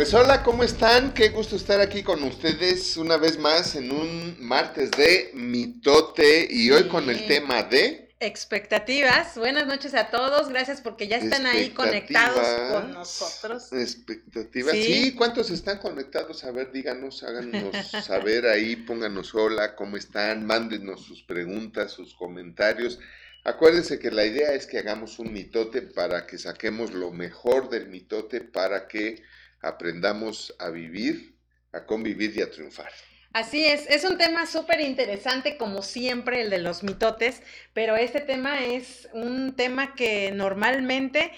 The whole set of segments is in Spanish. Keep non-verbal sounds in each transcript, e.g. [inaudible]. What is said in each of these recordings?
Pues hola, ¿cómo están? Qué gusto estar aquí con ustedes una vez más en un martes de mitote y hoy con el tema de... Expectativas. Buenas noches a todos. Gracias porque ya están ahí conectados con nosotros. Expectativas. Sí. ¿cuántos están conectados? A ver, díganos, háganos [laughs] saber ahí, pónganos hola, ¿cómo están? Mándenos sus preguntas, sus comentarios. Acuérdense que la idea es que hagamos un mitote para que saquemos lo mejor del mitote para que aprendamos a vivir, a convivir y a triunfar. Así es, es un tema súper interesante como siempre el de los mitotes, pero este tema es un tema que normalmente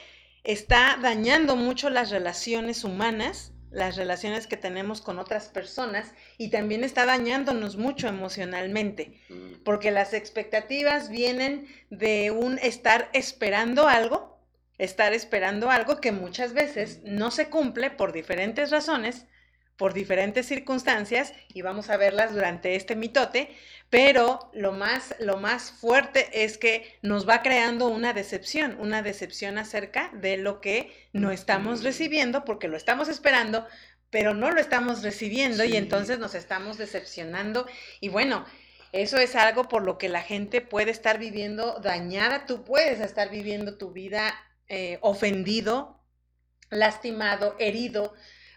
está dañando mucho las relaciones humanas, las relaciones que tenemos con otras personas y también está dañándonos mucho emocionalmente, mm. porque las expectativas vienen de un estar esperando algo estar esperando algo que muchas veces no se cumple por diferentes razones, por diferentes circunstancias, y vamos a verlas durante este mitote, pero lo más, lo más fuerte es que nos va creando una decepción, una decepción acerca de lo que no estamos recibiendo, porque lo estamos esperando, pero no lo estamos recibiendo y entonces nos estamos decepcionando. Y bueno, eso es algo por lo que la gente puede estar viviendo dañada, tú puedes estar viviendo tu vida eh, ofendido, lastimado, herido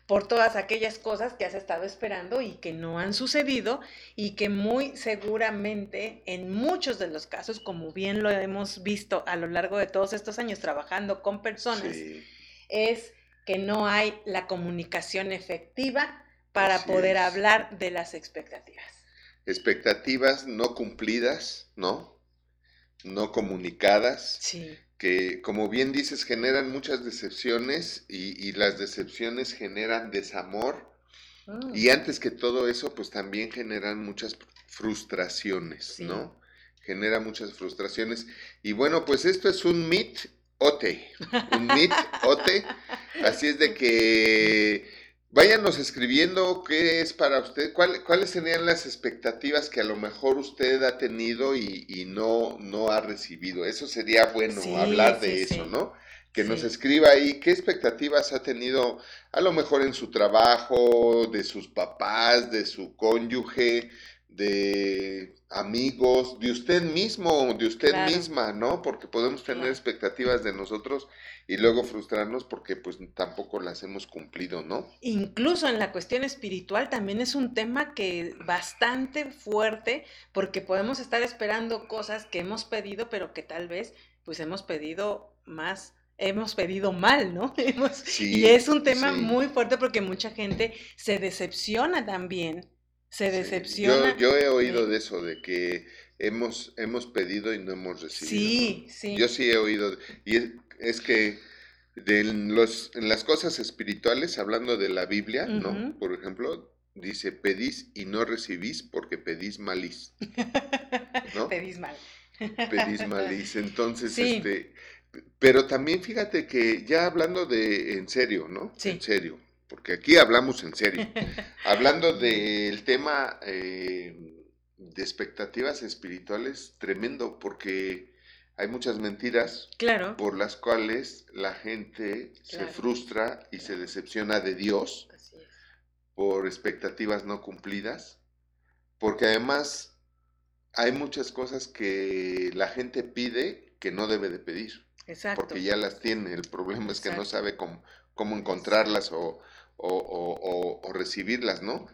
por todas aquellas cosas que has estado esperando y que no han sucedido y que muy seguramente en muchos de los casos, como bien lo hemos visto a lo largo de todos estos años trabajando con personas, es que no hay la comunicación efectiva para poder hablar de las expectativas. Expectativas no cumplidas, ¿no? No comunicadas. Sí que como bien dices generan muchas decepciones y, las decepciones generan desamor mm. y antes que todo eso pues también generan muchas frustraciones, ¿no? Genera muchas frustraciones y bueno pues esto es un mit ote, un mit ote, [laughs] así es de que Váyanos escribiendo qué es para usted, cuáles serían las expectativas que a lo mejor usted ha tenido y, no, no ha recibido. Eso sería bueno hablar de eso, ¿no? Que nos escriba ahí qué expectativas ha tenido a lo mejor en su trabajo, de sus papás, de su cónyuge, de amigos, de usted mismo, de usted misma, ¿no? Porque podemos tener expectativas de nosotros y luego frustrarnos porque pues tampoco las hemos cumplido, ¿no? Incluso en la cuestión espiritual también es un tema que bastante fuerte porque podemos estar esperando cosas que hemos pedido pero que tal vez pues hemos pedido más hemos pedido mal, ¿no? [laughs] y es un tema muy fuerte porque mucha gente se decepciona también, se decepciona. Yo, he oído de eso, de que hemos, hemos pedido y no hemos recibido. Sí, sí. Yo sí he oído, y es que de los, en las cosas espirituales, hablando de la Biblia, ¿no? Por ejemplo, dice, pedís y no recibís porque pedís malís. ¿no? [laughs] pedís mal. [laughs] pedís malís. Entonces, este, pero también fíjate que ya hablando de en serio, ¿no? Sí. En serio, porque aquí hablamos en serio. [laughs] hablando del tema eh, de expectativas espirituales, tremendo, porque hay muchas mentiras claro. por las cuales la gente se frustra y se decepciona de Dios por expectativas no cumplidas, porque además hay muchas cosas que la gente pide que no debe de pedir, Exacto. porque ya las tiene, el problema es que no sabe cómo, cómo encontrarlas o, o recibirlas, ¿no?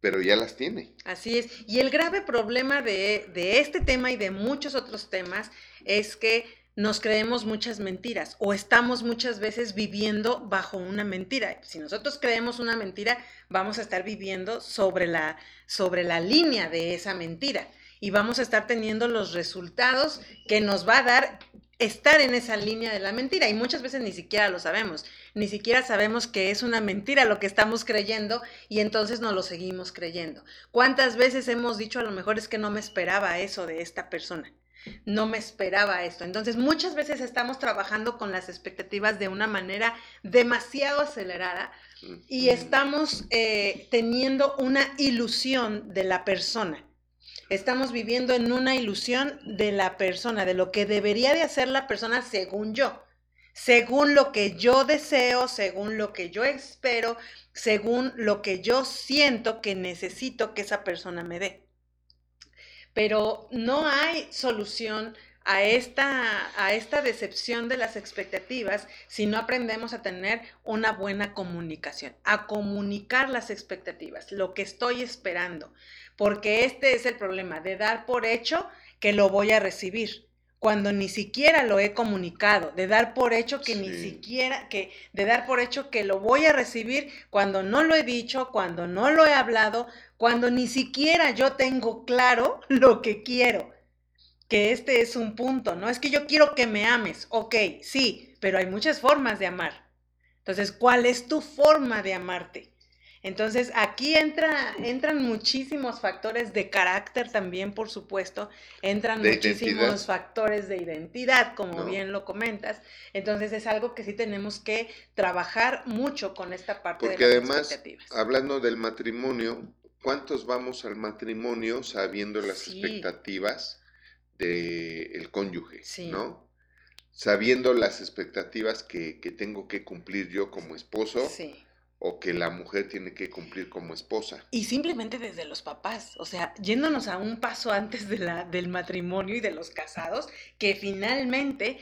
pero ya las tiene. Así es. Y el grave problema de, de, este tema y de muchos otros temas es que nos creemos muchas mentiras o estamos muchas veces viviendo bajo una mentira. Si nosotros creemos una mentira, vamos a estar viviendo sobre la, sobre la línea de esa mentira y vamos a estar teniendo los resultados que nos va a dar estar en esa línea de la mentira y muchas veces ni siquiera lo sabemos, ni siquiera sabemos que es una mentira lo que estamos creyendo y entonces no lo seguimos creyendo. ¿Cuántas veces hemos dicho a lo mejor es que no me esperaba eso de esta persona? No me esperaba esto. Entonces muchas veces estamos trabajando con las expectativas de una manera demasiado acelerada y estamos eh, teniendo una ilusión de la persona Estamos viviendo en una ilusión de la persona, de lo que debería de hacer la persona según yo. según lo que yo deseo, según lo que yo espero, según lo que yo siento que necesito que esa persona me dé. Pero no hay solución a esta, a esta decepción de las expectativas si no aprendemos a tener una buena comunicación, a comunicar las expectativas, lo que estoy esperando, porque este es el problema de dar por hecho que lo voy a recibir cuando ni siquiera lo he comunicado, de dar por hecho que ni siquiera, que, de dar por hecho que lo voy a recibir cuando no lo he dicho, cuando no lo he hablado, cuando ni siquiera yo tengo claro [laughs] lo que quiero que este es un punto, ¿no? Es que yo quiero que me ames, ok, sí, pero hay muchas formas de amar. Entonces, ¿cuál es tu forma de amarte? Entonces, aquí entra, entran muchísimos factores de carácter también, por supuesto, entran muchísimos factores de identidad, como bien lo comentas. Entonces, es algo que sí tenemos que trabajar mucho con esta parte Porque de las además, Hablando del matrimonio, ¿cuántos vamos al matrimonio sabiendo las expectativas? del el cónyuge, ¿no? Sabiendo las expectativas que, tengo que cumplir yo como esposo. O que la mujer tiene que cumplir como esposa. Y simplemente desde los papás, o sea, yéndonos a un paso antes de la, del matrimonio y de los casados, que finalmente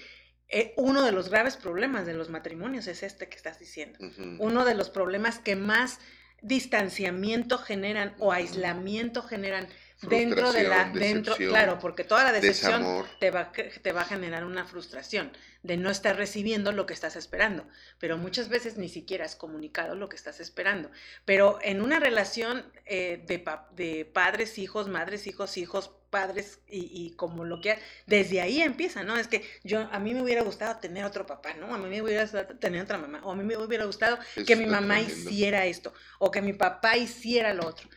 eh, uno de los graves problemas de los matrimonios es este que estás diciendo. Uno de los problemas que más distanciamiento generan o aislamiento generan dentro de la dentro claro porque toda la decepción te va te va a generar una frustración de no estar recibiendo lo que estás esperando pero muchas veces ni siquiera has comunicado lo que estás esperando pero en una relación eh, de, de padres hijos madres hijos hijos padres y, como lo que desde ahí empieza, ¿no? Es que yo a mí me hubiera gustado tener otro papá, ¿no? A mí me hubiera gustado tener otra mamá, o a mí me hubiera gustado que mi mamá hiciera esto, o que mi papá hiciera lo otro.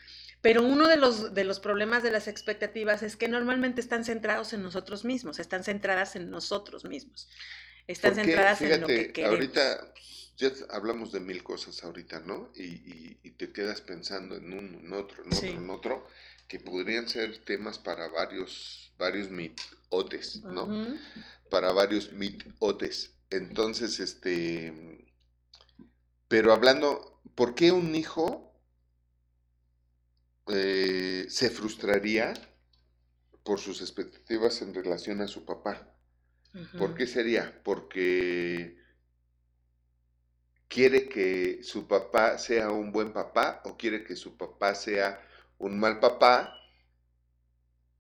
Pero uno de los, de los problemas de las expectativas es que normalmente están centrados en nosotros mismos, están centradas en nosotros mismos, están centradas en lo que queremos. Ahorita ya hablamos de mil cosas ahorita, ¿no? Y, y, te quedas pensando en un, en otro, en otro, en otro, que podrían ser temas para varios, varios mitotes, ¿no? Para varios mitotes. Entonces, este, pero hablando, ¿por qué un hijo eh, se frustraría por sus expectativas en relación a su papá. ¿Por qué sería? Porque quiere que su papá sea un buen papá o quiere que su papá sea un mal papá,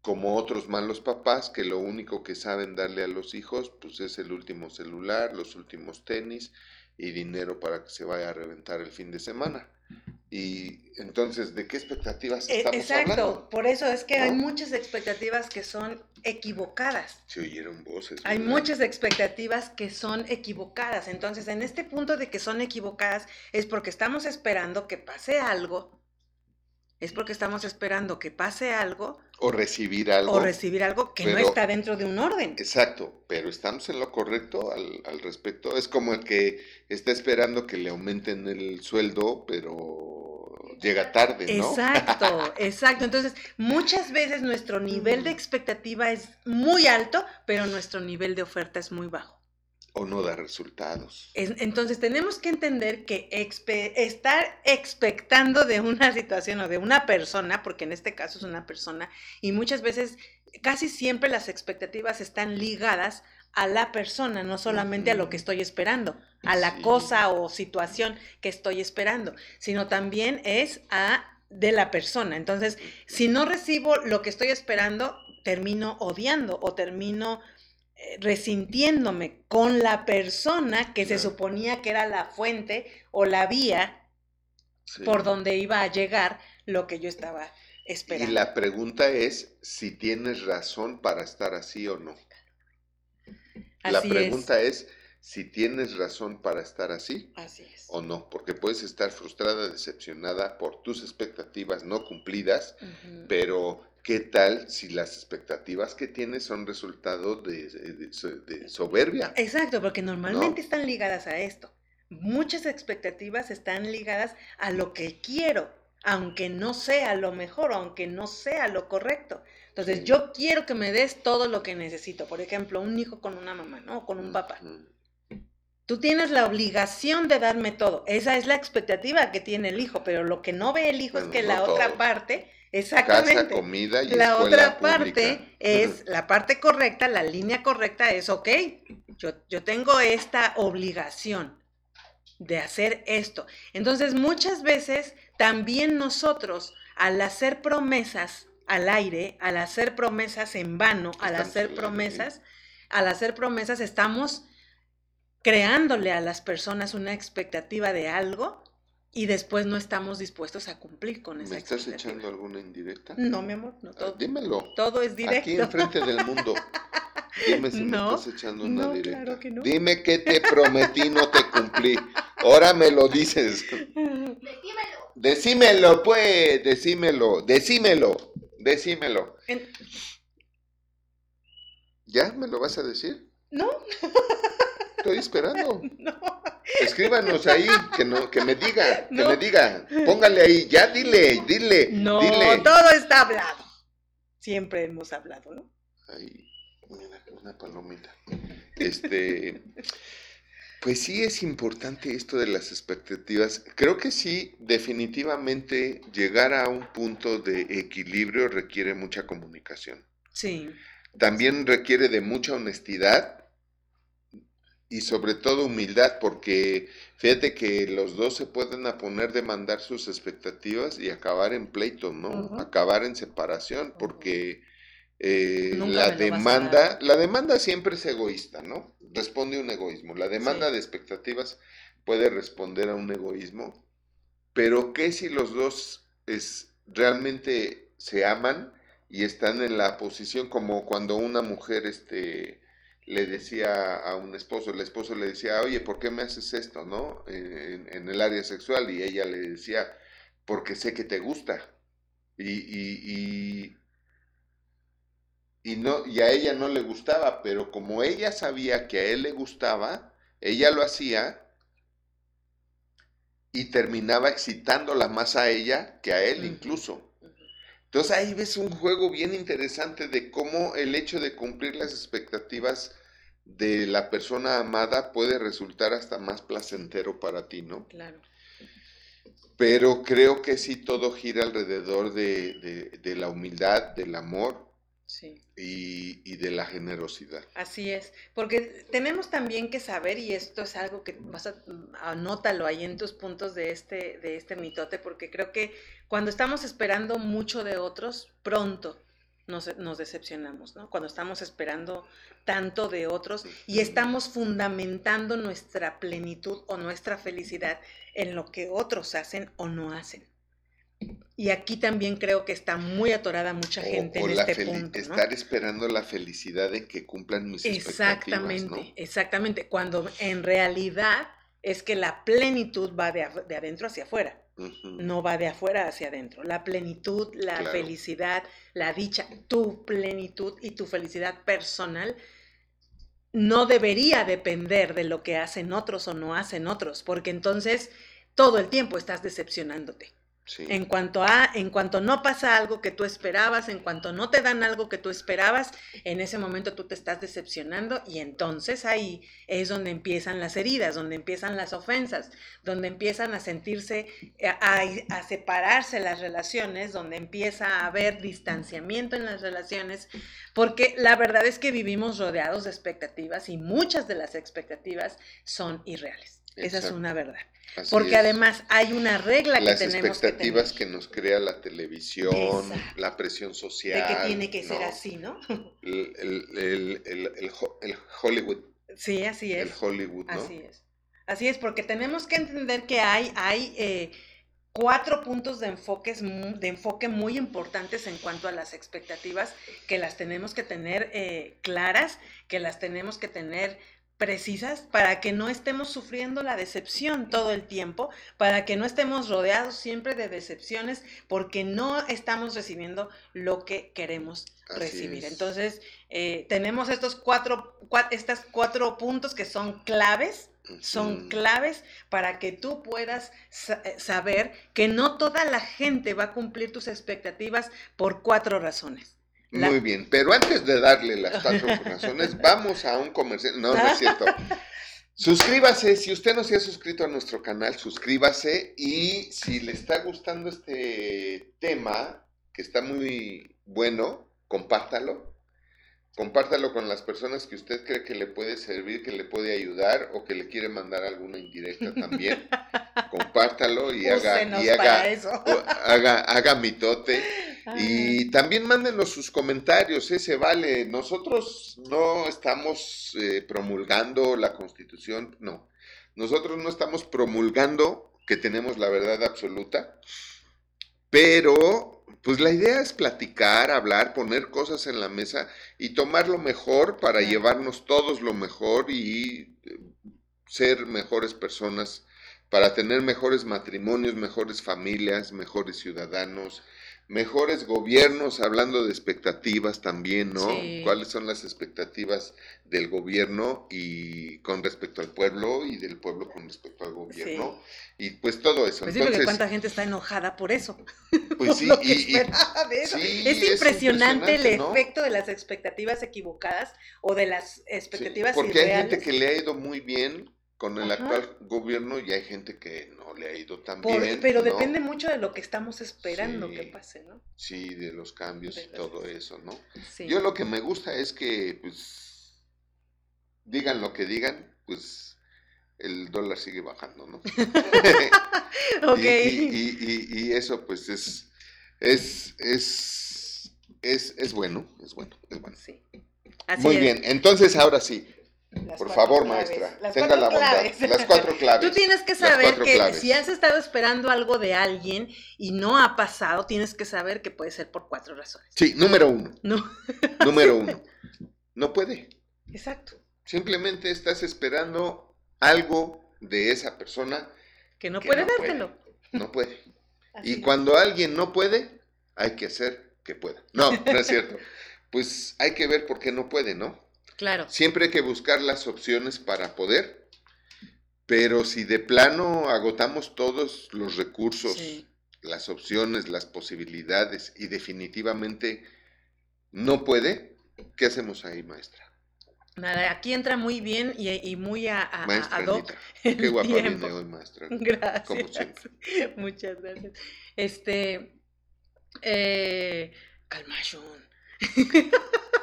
como otros malos papás que lo único que saben darle a los hijos pues es el último celular, los últimos tenis y dinero para que se vaya a reventar el fin de semana. Y entonces, ¿de qué expectativas e, estamos Exacto, hablando? por eso es que hay muchas expectativas que son equivocadas. Se oyeron voces. Hay muchas expectativas que son equivocadas. Entonces, en este punto de que son equivocadas es porque estamos esperando que pase algo es porque estamos esperando que pase algo. O recibir algo. O recibir algo que no está dentro de un orden. Exacto, pero estamos en lo correcto al, al, respecto. Es como el que está esperando que le aumenten el sueldo, pero llega tarde, ¿no? Exacto, [laughs] exacto. Entonces, muchas veces nuestro nivel de expectativa es muy alto, pero nuestro nivel de oferta es muy bajo o no da resultados. entonces tenemos que entender que estar expectando de una situación o de una persona, porque en este caso es una persona, y muchas veces, casi siempre las expectativas están ligadas a la persona, no solamente a lo que estoy esperando, a la cosa o situación que estoy esperando, sino también es a de la persona. Entonces, si no recibo lo que estoy esperando, termino odiando o termino resintiéndome con la persona que se suponía que era la fuente o la vía por donde iba a llegar lo que yo estaba esperando. Y la pregunta es si tienes razón para estar así o no. la pregunta es. si tienes razón para estar así, o no, porque puedes estar frustrada, decepcionada por tus expectativas no cumplidas, pero ¿Qué tal si las expectativas que tienes son resultado de, soberbia? Exacto, porque normalmente están ligadas a esto. Muchas expectativas están ligadas a lo que quiero, aunque no sea lo mejor, aunque no sea lo correcto. Entonces, yo quiero que me des todo lo que necesito. Por ejemplo, un hijo con una mamá, ¿no? Con un papá. Tú tienes la obligación de darme todo. Esa es la expectativa que tiene el hijo, pero lo que no ve el hijo es que la otra parte, exactamente. Casa, comida y la otra pública. parte es, la parte correcta, la línea correcta es, ok, yo, yo tengo esta obligación de hacer esto. Entonces, muchas veces también nosotros, al hacer promesas al aire, al hacer promesas en vano, al hacer promesas, al hacer promesas estamos creándole a las personas una expectativa de algo y después no estamos dispuestos a cumplir con esa ¿Me estás echando alguna indirecta? No, mi amor, no Ah, todo. dímelo. Todo es directo. Aquí enfrente del mundo. Dime si No, me estás echando una no, directa. claro que no. Dime que te prometí, no te cumplí. Ahora me lo dices. Decímelo. Decímelo, pues, decímelo, decímelo, decímelo. En- ¿Ya me lo vas a decir? No, [laughs] Estoy esperando. [laughs] no. Escríbanos ahí, que no, que me diga, que me diga. Póngale ahí, ya dile, dile, No, dile. todo está hablado. Siempre hemos hablado, ¿no? Ahí, mira, una palomita. Este, [laughs] pues sí es importante esto de las expectativas. Creo que sí, definitivamente llegar a un punto de equilibrio requiere mucha comunicación. Sí, También requiere de mucha honestidad y sobre todo humildad, porque fíjate que los dos se pueden a poner de mandar sus expectativas y acabar en pleito, ¿no? Acabar en separación, porque eh, la demanda, la demanda siempre es egoísta, ¿no? Responde a un egoísmo. La demanda Sí. de expectativas puede responder a un egoísmo, pero ¿qué si los dos es, realmente se aman y están en la posición como cuando una mujer este, le decía a un esposo, el esposo le decía, oye, ¿por qué me haces esto, no? En, en el área sexual, y ella le decía, porque sé que te gusta. Y, y, y, y no, y a ella no le gustaba, pero como ella sabía que a él le gustaba, ella lo hacía y terminaba excitándola más a ella que a él incluso. Entonces ahí ves un juego bien interesante de cómo el hecho de cumplir las expectativas de la persona amada puede resultar hasta más placentero para ti, ¿no? claro. Pero creo que sí todo gira alrededor de, de- de la humildad, del amor Sí. y, y de la generosidad. Así es, porque tenemos también que saber, y esto es algo que vas a, anótalo ahí en tus puntos de este, de este mitote, porque creo que cuando estamos esperando mucho de otros, pronto nos, nos decepcionamos, ¿no? Cuando estamos esperando tanto de otros y estamos fundamentando nuestra plenitud o nuestra felicidad en lo que otros hacen o no hacen. Y aquí también creo que está muy atorada mucha gente o, o en la este punto. ¿no? estar esperando la felicidad de que cumplan mis expectativas, Exactamente, exactamente. Cuando en realidad es que la plenitud va de, de adentro hacia afuera, no va de afuera hacia adentro. La plenitud, la Claro. felicidad, la dicha, tu plenitud y tu felicidad personal no debería depender de lo que hacen otros o no hacen otros, porque entonces todo el tiempo estás decepcionándote. En cuanto a, en cuanto no pasa algo que tú esperabas, en cuanto no te dan algo que tú esperabas, en ese momento tú te estás decepcionando y entonces ahí es donde empiezan las heridas, donde empiezan las ofensas, donde empiezan a sentirse, eh, a, a separarse las relaciones, donde empieza a haber distanciamiento en las relaciones, porque la verdad es que vivimos rodeados de expectativas y muchas de las expectativas son irreales. Esa es una verdad. Así Porque es. además hay una regla las que tenemos que expectativas que, nos crea la televisión, Exacto. la presión de social. que tiene que ser ¿no? así, ¿no? [laughs] El, el- el- el- el ho- el Hollywood, Sí, así el es. Hollywood, ¿no? Así es. Así es, porque tenemos que entender que hay, hay eh, cuatro puntos de, enfoques, de enfoque muy importantes en cuanto a las expectativas, que las tenemos que tener eh, claras, que las tenemos que tener precisas para que no estemos sufriendo la decepción todo el tiempo, para que no estemos rodeados siempre de decepciones porque no estamos recibiendo lo que queremos Así recibir. es. Entonces, eh, tenemos estos cuatro, cua- estas cuatro puntos que son claves, son claves para que tú puedas eh, saber que no toda la gente va a cumplir tus expectativas por cuatro razones. La- Muy bien, pero antes de darle las cuatro [laughs] razones, vamos a un comercial. No, no es [laughs] cierto. Suscríbase, si usted no se ha suscrito a nuestro canal, suscríbase y si le está gustando este tema, que está muy bueno, compártalo. Compártalo con las personas que usted cree que le puede servir, que le puede ayudar o que le quiere mandar alguna indirecta también. [laughs] Compártalo y haga, y haga, eso. haga, haga mitote. Y también mándenos sus comentarios, ¿eh? se vale. Nosotros no estamos eh, promulgando la constitución, no. Nosotros no estamos promulgando que tenemos la verdad absoluta, pero pues la idea es platicar, hablar, poner cosas en la mesa y tomar lo mejor para llevarnos todos lo mejor y eh, ser mejores personas, para tener mejores matrimonios, mejores familias, mejores ciudadanos, mejores gobiernos, hablando de expectativas también, ¿no? Sí. ¿Cuáles son las expectativas del gobierno y con respecto al pueblo y del pueblo con respecto al gobierno? Y pues todo eso. Pues sí, porque Entonces, cuánta gente está enojada por eso. [laughs] pues [laughs] sí, Lo que y- eso. sí, es es impresionante el efecto de las expectativas equivocadas o de las expectativas porque hay gente que le ha ido muy bien con el Ajá. actual gobierno y hay gente que no le ha ido tan Por- bien. pero ¿no? depende mucho de lo que estamos esperando Sí. que pase, ¿no? Sí, de los cambios De y todo eso, ¿no? Sí. Yo lo que me gusta es que, pues, digan lo que digan, pues, el dólar sigue bajando, ¿no? [laughs] [laughs] ok. Y, y- y- y eso, pues, es, es, es, es, es bueno, es bueno, es bueno. Sí. Así Muy es. bien, entonces ahora sí, Las por favor, claves, maestra, las tenga la bondad. claves. Las cuatro claves. Tú tienes que saber que claves. si has estado esperando algo de alguien y no ha pasado, tienes que saber que puede ser por cuatro razones. Sí, número uno, No, [laughs] número uno. No puede. exacto. Simplemente estás esperando algo de esa persona Que no Que puede no puede. dártelo. no puede. [laughs] Así Y cuando alguien no puede, hay que hacer que pueda. No, no es cierto. [laughs] Pues hay que ver por qué no puede, ¿no? Claro. Siempre hay que buscar las opciones para poder, pero si de plano agotamos todos los recursos, Sí. las opciones, las posibilidades y definitivamente no puede, ¿qué hacemos ahí, maestra? Nada, aquí entra muy bien y, y muy a, a, Maestra Anita, [laughs] qué guapa tiempo. viene hoy, maestra. [laughs] Gracias. Como siempre. Muchas gracias. Este. Eh. [laughs]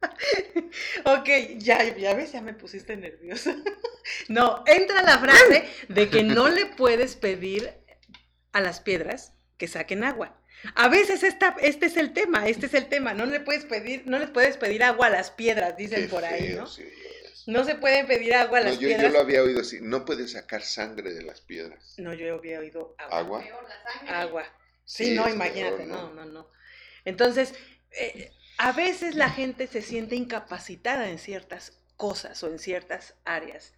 [laughs] ok, ya, ya ves, ya me pusiste nerviosa. [laughs] no, entra la frase de que no le puedes pedir a las piedras que saquen agua. A veces esta, este es el tema, este es el tema. No le puedes pedir, no les puedes pedir agua a las piedras, dicen Qué por ahí, feo ¿no? eso. No se puede pedir agua a las yo, yo piedras. lo había oído así, no puedes sacar sangre de las piedras. No, yo había oído agua. ¿Agua? Peor la sangre. Agua. Sí, Sí, no, imagínate, peor, no, ¿no? no, no. Entonces, eh, a veces la gente se siente incapacitada en ciertas cosas o en ciertas áreas.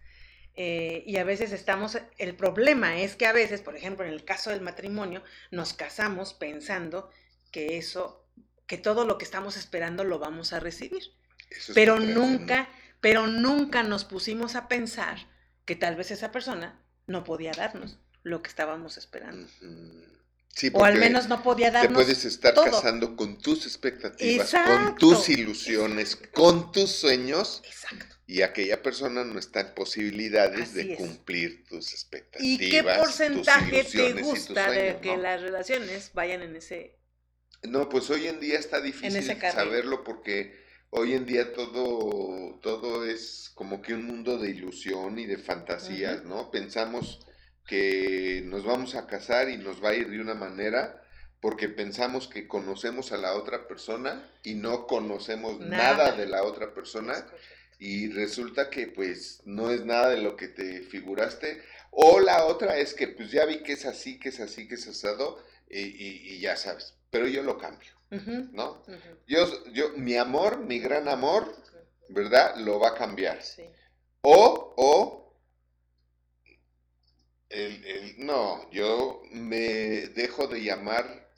Eh, y a veces estamos, el problema es que a veces, por ejemplo, en el caso del matrimonio, nos casamos pensando que eso, que todo lo que estamos esperando lo vamos a recibir. Eso Pero nunca, pero nunca nos pusimos a pensar que tal vez esa persona no podía darnos lo que estábamos esperando. Sí, O al menos no podía te darnos puedes estar todo. casando con tus expectativas, con tus ilusiones, con tus sueños, Exacto. y aquella persona no está en posibilidades Así de es. cumplir tus ¿Y expectativas. qué tus porcentaje te y gusta de que ¿no? las relaciones vayan en ese... No, pues hoy en día está difícil saberlo porque hoy en día todo, todo es como que un mundo de ilusión y de fantasías. ¿no? Pensamos que nos vamos a casar y nos va a ir de una manera porque pensamos que conocemos a la otra persona y no conocemos nada, Nada. de la otra persona y resulta que pues no es nada de lo que te figuraste o la otra es que pues ya vi que es así, que es así, que es asado y, y- y ya sabes, pero yo lo cambio, Ujú, ¿no? ujú, Yo, yo, mi amor, mi gran amor, ¿verdad? Lo va a cambiar. Sí. O, o, el, el- no, yo me dejo de llamar,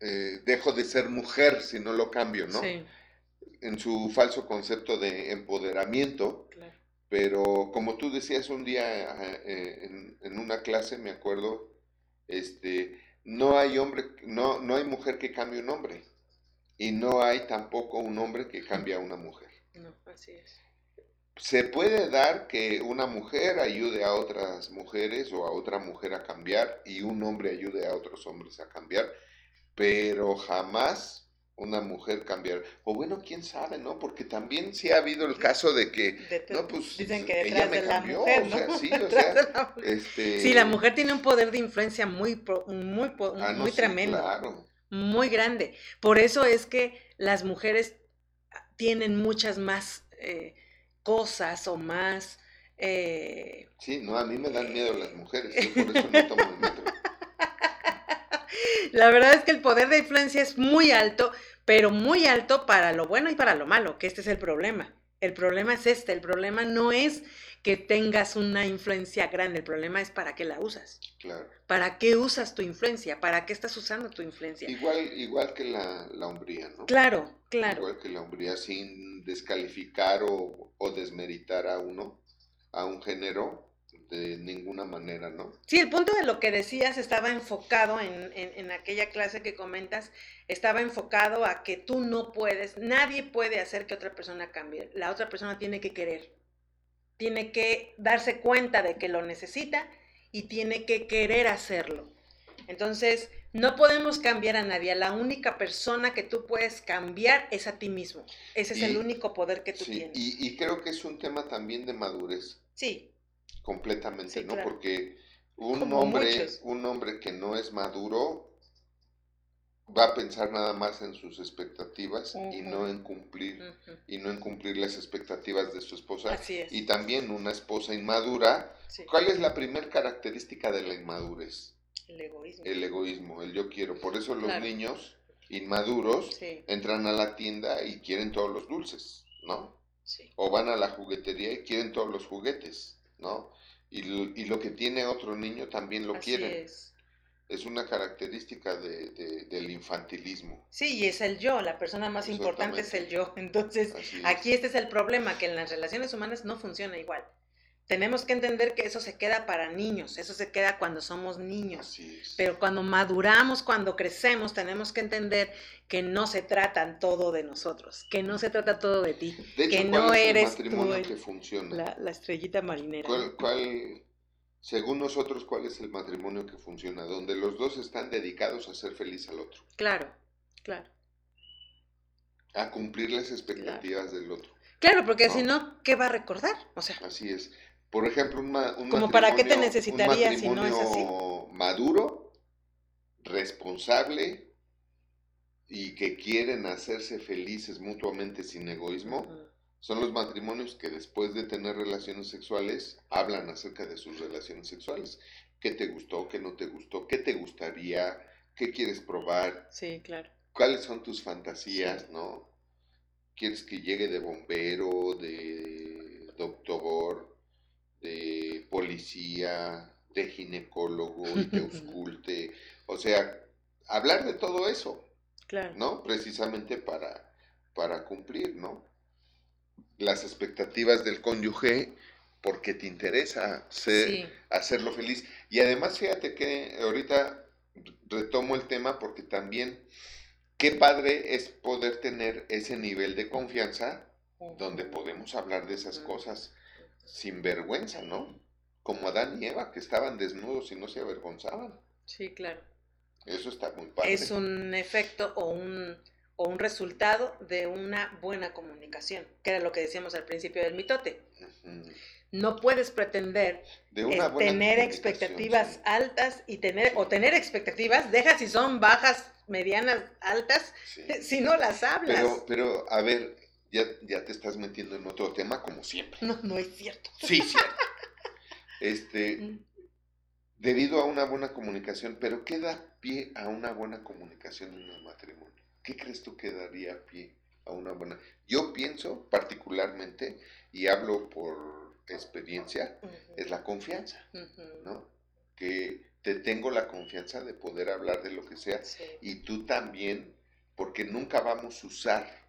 eh, dejo de ser mujer si no lo cambio, ¿no? Sí, En su falso concepto de empoderamiento, claro. pero como tú decías un día eh, en, en una clase, me acuerdo, este, no hay hombre, no, no hay mujer que cambie un hombre y no hay tampoco un hombre que cambie a una mujer. No, así es. Se puede dar que una mujer ayude a otras mujeres o a otra mujer a cambiar y un hombre ayude a otros hombres a cambiar, pero jamás una mujer cambiar. O bueno, quién sabe, ¿no? Porque también sí ha habido el caso de que, no, pues dicen que ella detrás me de la cambió, mujer, o sea, [laughs] sí, o sea, de la mujer. este... Sí, la mujer tiene un poder de influencia muy, pro- muy, ah, no, muy sí, tremendo, claro. muy grande. Por eso es que las mujeres tienen muchas más eh, cosas o más... eh, Sí, no, a mí me dan miedo las mujeres, yo por eso no tomo el metro. [laughs] La verdad es que el poder de influencia es muy alto, pero muy alto para lo bueno y para lo malo, que este es el problema. El problema es este, el problema no es que tengas una influencia grande, el problema es para qué la usas. Claro. ¿Para qué usas tu influencia? ¿Para qué estás usando tu influencia? Igual, igual que la, la hombría, ¿no? Claro, claro. Igual que la hombría, sin descalificar o, o desmeritar a uno, a un género, de ninguna manera, ¿no? Sí, el punto de lo que decías estaba enfocado en, en- en aquella clase que comentas, estaba enfocado a que tú no puedes, nadie puede hacer que otra persona cambie. La otra persona tiene que querer, tiene que darse cuenta de que lo necesita y tiene que querer hacerlo. Entonces, no podemos cambiar a nadie. La única persona que tú puedes cambiar es a ti mismo. Ese es Y- el único poder que tú Sí, tienes. y, y creo que es un tema también de madurez, Sí, completamente, Sí, ¿no? claro. Porque un Como hombre, muchos. un hombre que no es maduro va a pensar nada más en sus expectativas y no en cumplir y no en cumplir las expectativas de su esposa. así es. Y también una esposa inmadura. sí, ¿Cuál es la primera característica de la inmadurez? el egoísmo. El egoísmo, el yo quiero. Por eso los Claro. niños inmaduros Sí, entran a la tienda y quieren todos los dulces, ¿no? sí. O van a la juguetería y quieren todos los juguetes, ¿no? Y lo, y lo que tiene otro niño también lo Así quiere. es. Es una característica de- de- del infantilismo. Sí, y es el yo, la persona más importante es el yo. Entonces, es. aquí este es el problema, que en las relaciones humanas no funciona igual. Tenemos que entender que eso se queda para niños, eso se queda cuando somos niños. Así es. Pero cuando maduramos, cuando crecemos, tenemos que entender que no se trata todo de nosotros, que no se trata todo de ti, de hecho, que ¿cuál no es el eres tú matrimonio el- que funciona? la, la estrellita marinera. ¿Cuál, cuál- según nosotros, cuál es el matrimonio que funciona? Donde los dos están dedicados a ser feliz al otro, Claro, claro. a cumplir las expectativas del otro. Claro, porque No. si no, ¿qué va a recordar? O sea, Así es. Por ejemplo, un, ma- un Como para qué te necesitaría si no es así. maduro, responsable y que quieren hacerse felices mutuamente sin egoísmo, son los matrimonios que después de tener relaciones sexuales hablan acerca de sus relaciones sexuales. ¿Qué te gustó? ¿Qué no te gustó? ¿Qué te gustaría? ¿Qué quieres probar? sí, claro. ¿Cuáles son tus fantasías, no? ¿Quieres que llegue de bombero, de doctor, de policía, de ginecólogo y te [laughs] ausculte? O sea, hablar de todo eso, Claro. ¿no? Precisamente para, para cumplir, ¿no? Las expectativas del cónyuge porque te interesa ser, Sí, hacerlo feliz. Y además, fíjate que ahorita retomo el tema porque también qué padre es poder tener ese nivel de confianza donde podemos hablar de esas cosas sin vergüenza, ¿no? Como Adán y Eva, que estaban desnudos y no se avergonzaban. Sí, claro. Eso está muy padre. Es un efecto o un, o un resultado de una buena comunicación, que era lo que decíamos al principio del mitote. No puedes pretender De eh, tener expectativas sí. altas y tener, o tener expectativas, deja si son bajas, medianas, altas, Sí. [laughs] si no las hablas. Pero, pero, a ver, ya, ya te estás metiendo en otro tema como siempre. No, no es cierto. Sí, cierto. [laughs] Este, Mm. debido a una buena comunicación, pero ¿qué da pie a una buena comunicación en un matrimonio? ¿Qué crees tú que daría pie a una buena? Yo pienso particularmente, y hablo por experiencia, es la confianza, ¿no? Que te tengo la confianza de poder hablar de lo que sea sí, y tú también, porque nunca vamos a usar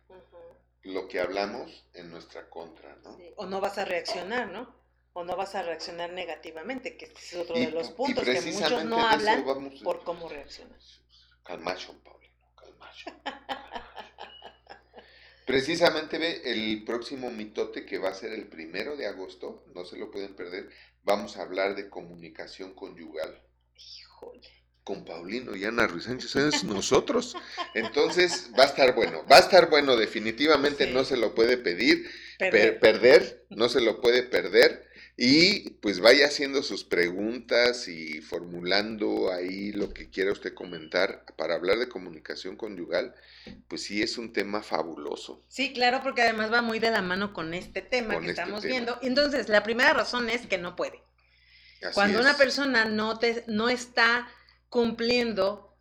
lo que hablamos en nuestra contra, ¿no? sí. O no vas a reaccionar, ¿no? O no vas a reaccionar negativamente, que este es otro Y- de los puntos que muchos no hablan vamos- por cómo reaccionan. Calmacho, Paulino, Precisamente ve el próximo mitote que va a ser el primero de agosto, no se lo pueden perder, vamos a hablar de comunicación conyugal. Híjole. Con Paulino y Ana Ruiz Sánchez, es nosotros. Entonces va a estar bueno, va a estar bueno, definitivamente Sí. no se lo puede pedir, per- perder, no se lo puede perder. Y pues vaya haciendo sus preguntas y formulando ahí lo que quiera usted comentar para hablar de comunicación conyugal, pues sí es un tema fabuloso. Sí, claro, porque además va muy de la mano con este tema Con que este estamos tema. viendo. Entonces, la primera razón es que no puede. Así Cuando es. una persona no, te, no está cumpliendo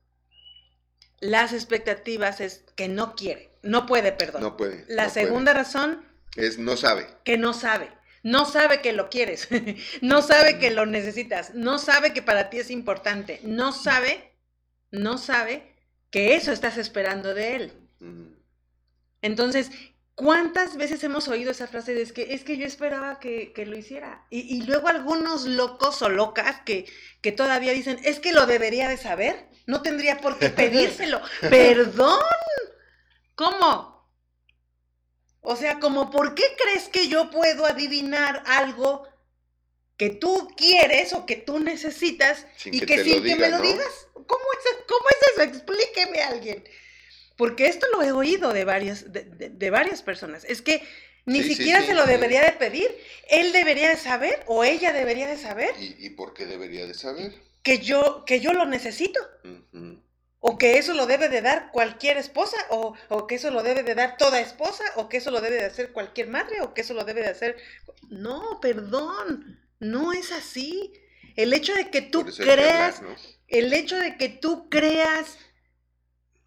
las expectativas es que no quiere, no puede, perdón. no puede. la no puede. segunda razón, es no sabe. que no sabe. No sabe que lo quieres, [laughs] no sabe que lo necesitas, no sabe que para ti es importante, no sabe, no sabe que eso estás esperando de él. Entonces, ¿cuántas veces hemos oído esa frase de es que, es que yo esperaba que, que lo hiciera? Y, y luego algunos locos o locas que, que todavía dicen, es que lo debería de saber, no tendría por qué [laughs] pedírselo. Perdón, ¿cómo? O sea, como, ¿por qué crees que yo puedo adivinar algo que tú quieres o que tú necesitas Sin y que sin que me lo digas? ¿Cómo es, ¿Cómo es eso? Explíqueme a alguien. Porque esto lo he oído de varias, de, de- de varias personas. Es que ni Sí, siquiera sí, se lo sí. debería de pedir. Él debería de saber o ella debería de saber ¿Y, ¿Y por qué debería de saber? que yo, que yo lo necesito. Ujú. O que eso lo debe de dar cualquier esposa, o, o que eso lo debe de dar toda esposa, o que eso lo debe de hacer cualquier madre, o que eso lo debe de hacer... No, perdón, no es así. El hecho de que tú creas, el hecho de que tú creas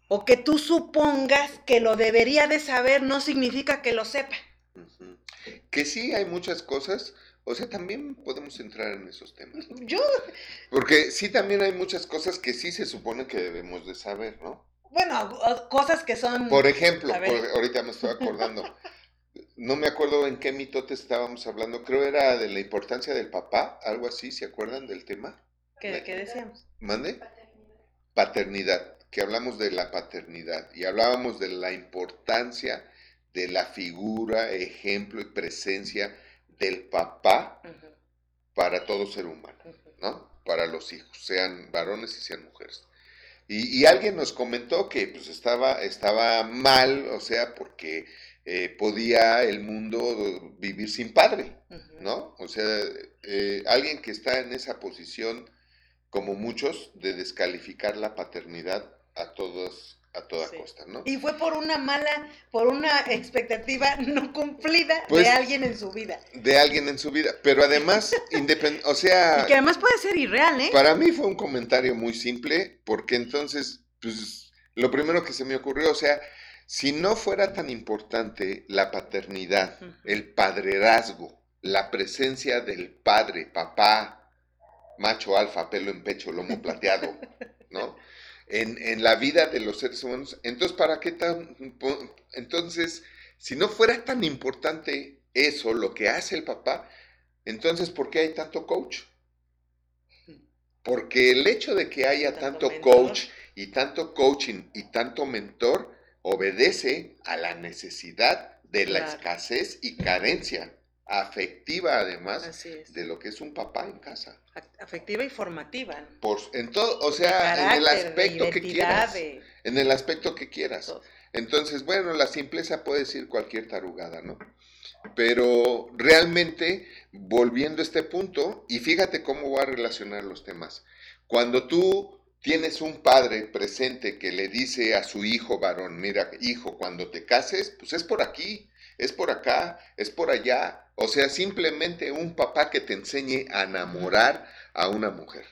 o que tú supongas que lo debería de saber no significa que lo sepa. Que sí hay muchas cosas, o sea, también podemos entrar en esos temas. Yo, Porque sí también hay muchas cosas que sí se supone que debemos de saber, ¿no? bueno, cosas que son... Por ejemplo, por- ahorita me estoy acordando, no me acuerdo en qué mitote estábamos hablando, creo era de la importancia del papá, algo así, ¿se acuerdan del tema? ¿Qué, qué decíamos? ¿Mande? Paternidad, que hablamos de la paternidad y hablábamos de la importancia de la figura, ejemplo y presencia del papá para todo ser humano. ¿no? Para los hijos, sean varones y sean mujeres. Y, y alguien nos comentó que pues estaba, estaba mal, o sea, porque eh, podía el mundo vivir sin padre. ¿no? O sea, eh, alguien que está en esa posición, como muchos, de descalificar la paternidad a todos, a toda Sí. costa, ¿no? Y fue por una mala, por una expectativa no cumplida Pues- de alguien en su vida. De alguien en su vida, pero además, [laughs] independ o sea, Y que además puede ser irreal, ¿eh? Para mí fue un comentario muy simple, porque entonces, pues, lo primero que se me ocurrió, o sea, si no fuera tan importante la paternidad, el padrerazgo, la presencia del padre, papá, macho alfa, pelo en pecho, lomo plateado, ¿no? [laughs] En, en la vida de los seres humanos, entonces, ¿para qué tan... Entonces, si no fuera tan importante eso, lo que hace el papá, entonces, ¿por qué hay tanto coach? Porque el hecho de que haya Tanto coach y tanto coaching y tanto mentor obedece a la necesidad de la Claro. escasez y carencia afectiva además de lo que es un papá en casa. Afectiva y formativa. Por, en todo, o sea, en el aspecto que quieras. de En el aspecto que quieras. todo. Entonces, bueno, la simpleza puede decir cualquier tarugada, ¿no? Pero realmente, volviendo a este punto, y fíjate cómo voy a relacionar los temas. Cuando tú tienes un padre presente que le dice a su hijo varón, mira, hijo, cuando te cases, pues es por aquí, es por acá, es por allá. O sea, simplemente un papá que te enseñe a enamorar a una mujer.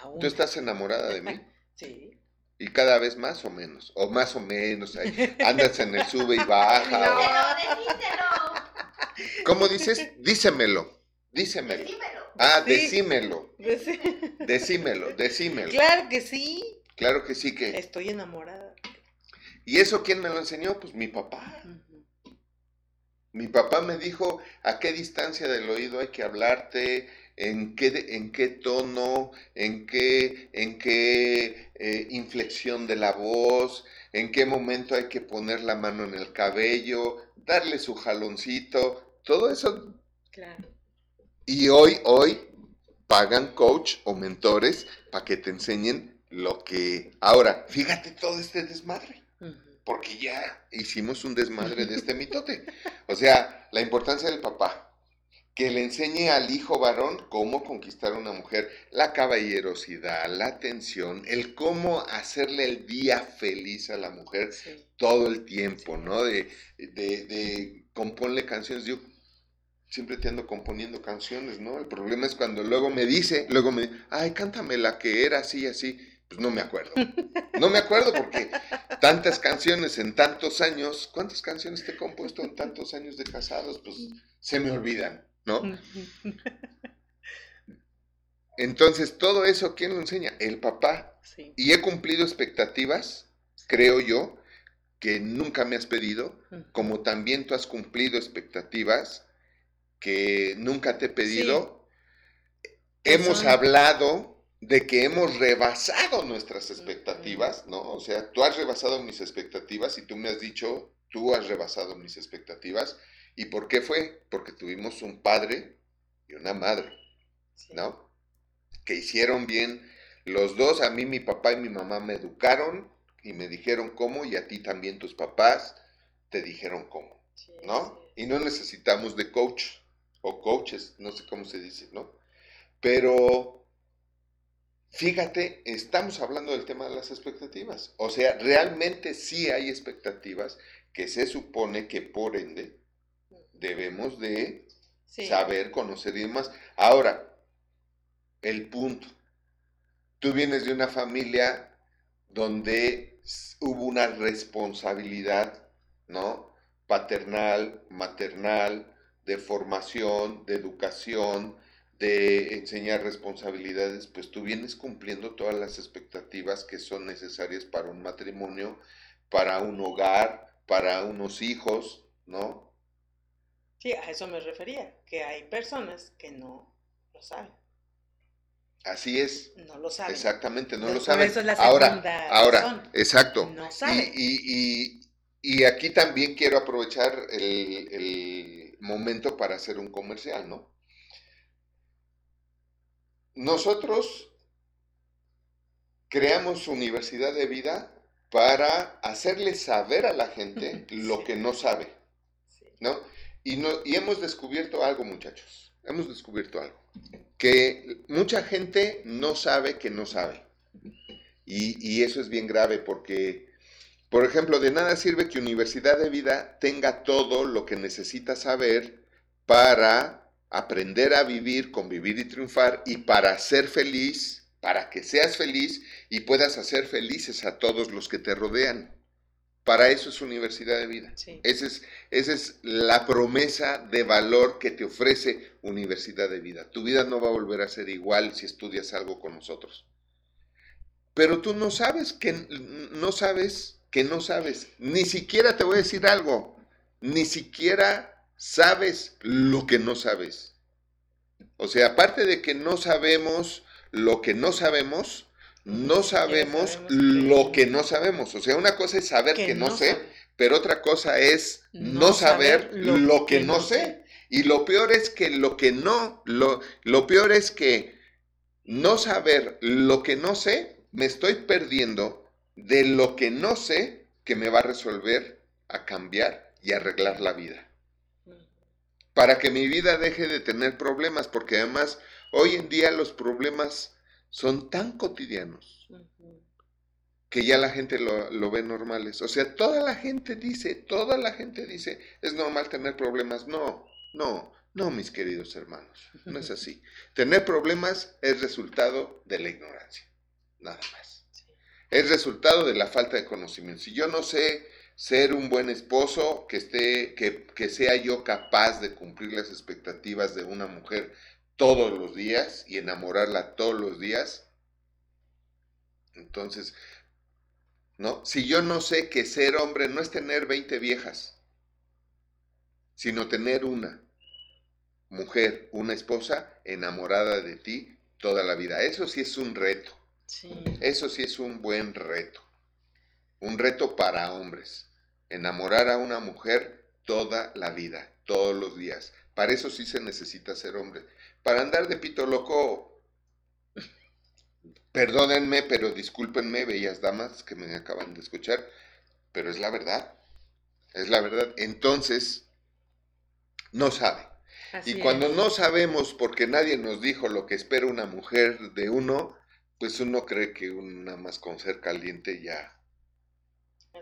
Aún. ¿Tú estás enamorada de mí? [laughs] Sí. Y cada vez más o menos, o más o menos, ahí, [laughs] andas en el sube y baja. o- Díselo, decíselo. ¿Cómo dices? Dísemelo, dísemelo. Decímelo. Ah, Sí. decímelo, decímelo, decímelo. Claro que sí. Claro que sí que. Estoy enamorada. ¿Y eso quién me lo enseñó? Pues mi papá. Mi papá me dijo a qué distancia del oído hay que hablarte, en qué, en qué tono, en qué, en qué eh, inflexión de la voz, en qué momento hay que poner la mano en el cabello, darle su jaloncito, todo eso. Claro. Y hoy, hoy pagan coach o mentores para que te enseñen lo que... Ahora, fíjate todo este desmadre porque ya hicimos un desmadre de este [laughs] mitote. O sea, la importancia del papá, que le enseñe al hijo varón cómo conquistar a una mujer, la caballerosidad, la atención, el cómo hacerle el día feliz a la mujer todo el tiempo, ¿no? De, de, de componle canciones. Yo siempre te ando componiendo canciones, ¿no? El problema es cuando luego me dice, luego me, ay, cántame la que era así, así. Pues no me acuerdo. No me acuerdo porque tantas canciones en tantos años, ¿cuántas canciones te he compuesto en tantos años de casados? Pues se me olvidan, ¿no? Entonces, todo eso, ¿quién lo enseña? El papá. Y he cumplido expectativas, creo yo, que nunca me has pedido, como también tú has cumplido expectativas que nunca te he pedido. Hemos hablado de que hemos rebasado nuestras expectativas, ¿no? O sea, tú has rebasado mis expectativas y tú me has dicho, tú has rebasado mis expectativas. ¿Y por qué fue? Porque tuvimos un padre y una madre, ¿no? Que hicieron bien los dos. A mí mi papá y mi mamá me educaron y me dijeron cómo y a ti también tus papás te dijeron cómo, ¿no? Y no necesitamos de coach o coaches, no sé cómo se dice, ¿no? Pero Fíjate, estamos hablando del tema de las expectativas. O sea, realmente sí hay expectativas que se supone que por ende debemos de saber, conocer y demás. Ahora, el punto. Tú vienes de una familia donde hubo una responsabilidad, ¿no? Paternal, maternal, de formación, de educación, de enseñar responsabilidades, pues tú vienes cumpliendo todas las expectativas que son necesarias para un matrimonio, para un hogar, para unos hijos, ¿no? Sí, a eso me refería, que hay personas que no lo saben. Así es. No lo saben. Exactamente, no lo saben. Eso es la ahora, ahora, exacto. No saben. Y, y, aquí también quiero aprovechar el, el momento para hacer un comercial, ¿no? Nosotros creamos Universidad de Vida para hacerle saber a la gente [laughs] lo que no sabe, ¿no? Y, no, y hemos descubierto algo, muchachos, hemos descubierto algo, que mucha gente no sabe que no sabe. Y, y eso es bien grave porque, por ejemplo, de nada sirve que Universidad de Vida tenga todo lo que necesita saber para aprender a vivir, convivir y triunfar y para ser feliz, para que seas feliz y puedas hacer felices a todos los que te rodean. Para eso es Universidad de Vida. Esa, es, esa es la promesa de valor que te ofrece Universidad de Vida. Tu vida no va a volver a ser igual si estudias algo con nosotros. Pero tú no sabes que no sabes que no sabes. Ni siquiera te voy a decir algo. Ni siquiera sabes lo que no sabes. O sea, aparte de que no sabemos lo que no sabemos, no sabemos lo que no sabemos. O sea, una cosa es saber que, no, sé, pero otra cosa es no, saber, lo, que, no sé. Y lo peor es que lo que no, lo, lo peor es que no saber lo que no sé, me estoy perdiendo de lo que no sé que me va a resolver, a cambiar y arreglar la vida para que mi vida deje de tener problemas, porque además hoy en día los problemas son tan cotidianos que ya la gente lo, ve normales. O sea, toda la gente dice, toda la gente dice, es normal tener problemas. No, no, no, mis queridos hermanos, no es así. [laughs] Tener problemas es resultado de la ignorancia, nada más. Es resultado de la falta de conocimiento. Si yo no sé ser un buen esposo, que, esté, que, que sea yo capaz de cumplir las expectativas de una mujer todos los días y enamorarla todos los días. Entonces, ¿no? Si yo no sé que ser hombre no es tener 20 viejas, sino tener una mujer, una esposa enamorada de ti toda la vida. Eso sí es un reto. Sí. Eso sí es un buen reto. Un reto para hombres. Enamorar a una mujer toda la vida, todos los días. Para eso sí se necesita ser hombre. Para andar de pito loco, perdónenme, pero discúlpenme, bellas damas que me acaban de escuchar, pero es la verdad. Es la verdad. Entonces, no sabe. Así Y cuando es. no sabemos, porque nadie nos dijo lo que espera una mujer de uno, pues uno cree que una más con ser caliente ya,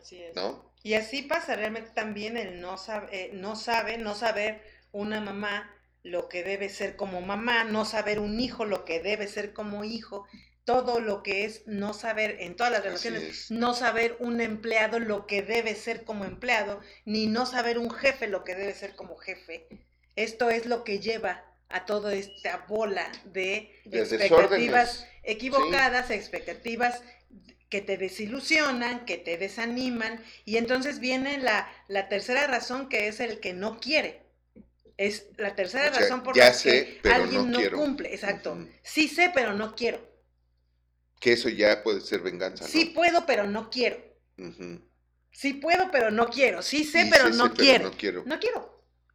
Así es. ¿no? Y así pasa realmente también el no, sab- eh, no sabe, no saber una mamá lo que debe ser como mamá, no saber un hijo lo que debe ser como hijo, todo lo que es no saber en todas las relaciones, es. no saber un empleado lo que debe ser como empleado, ni no saber un jefe lo que debe ser como jefe. Esto es lo que lleva a toda esta bola de expectativas equivocadas, expectativas que te desilusionan, que te desaniman, y entonces viene la, la tercera razón que es el que no quiere. Es la tercera O sea, razón por la que pero alguien no no, cumple. Exacto. Sí sé, pero no quiero. Que eso ya puede ser venganza, ¿no? Sí puedo, pero no quiero. Sí puedo, pero no quiero. Sí sé, pero sí no sé, quiero. no quiero. No quiero.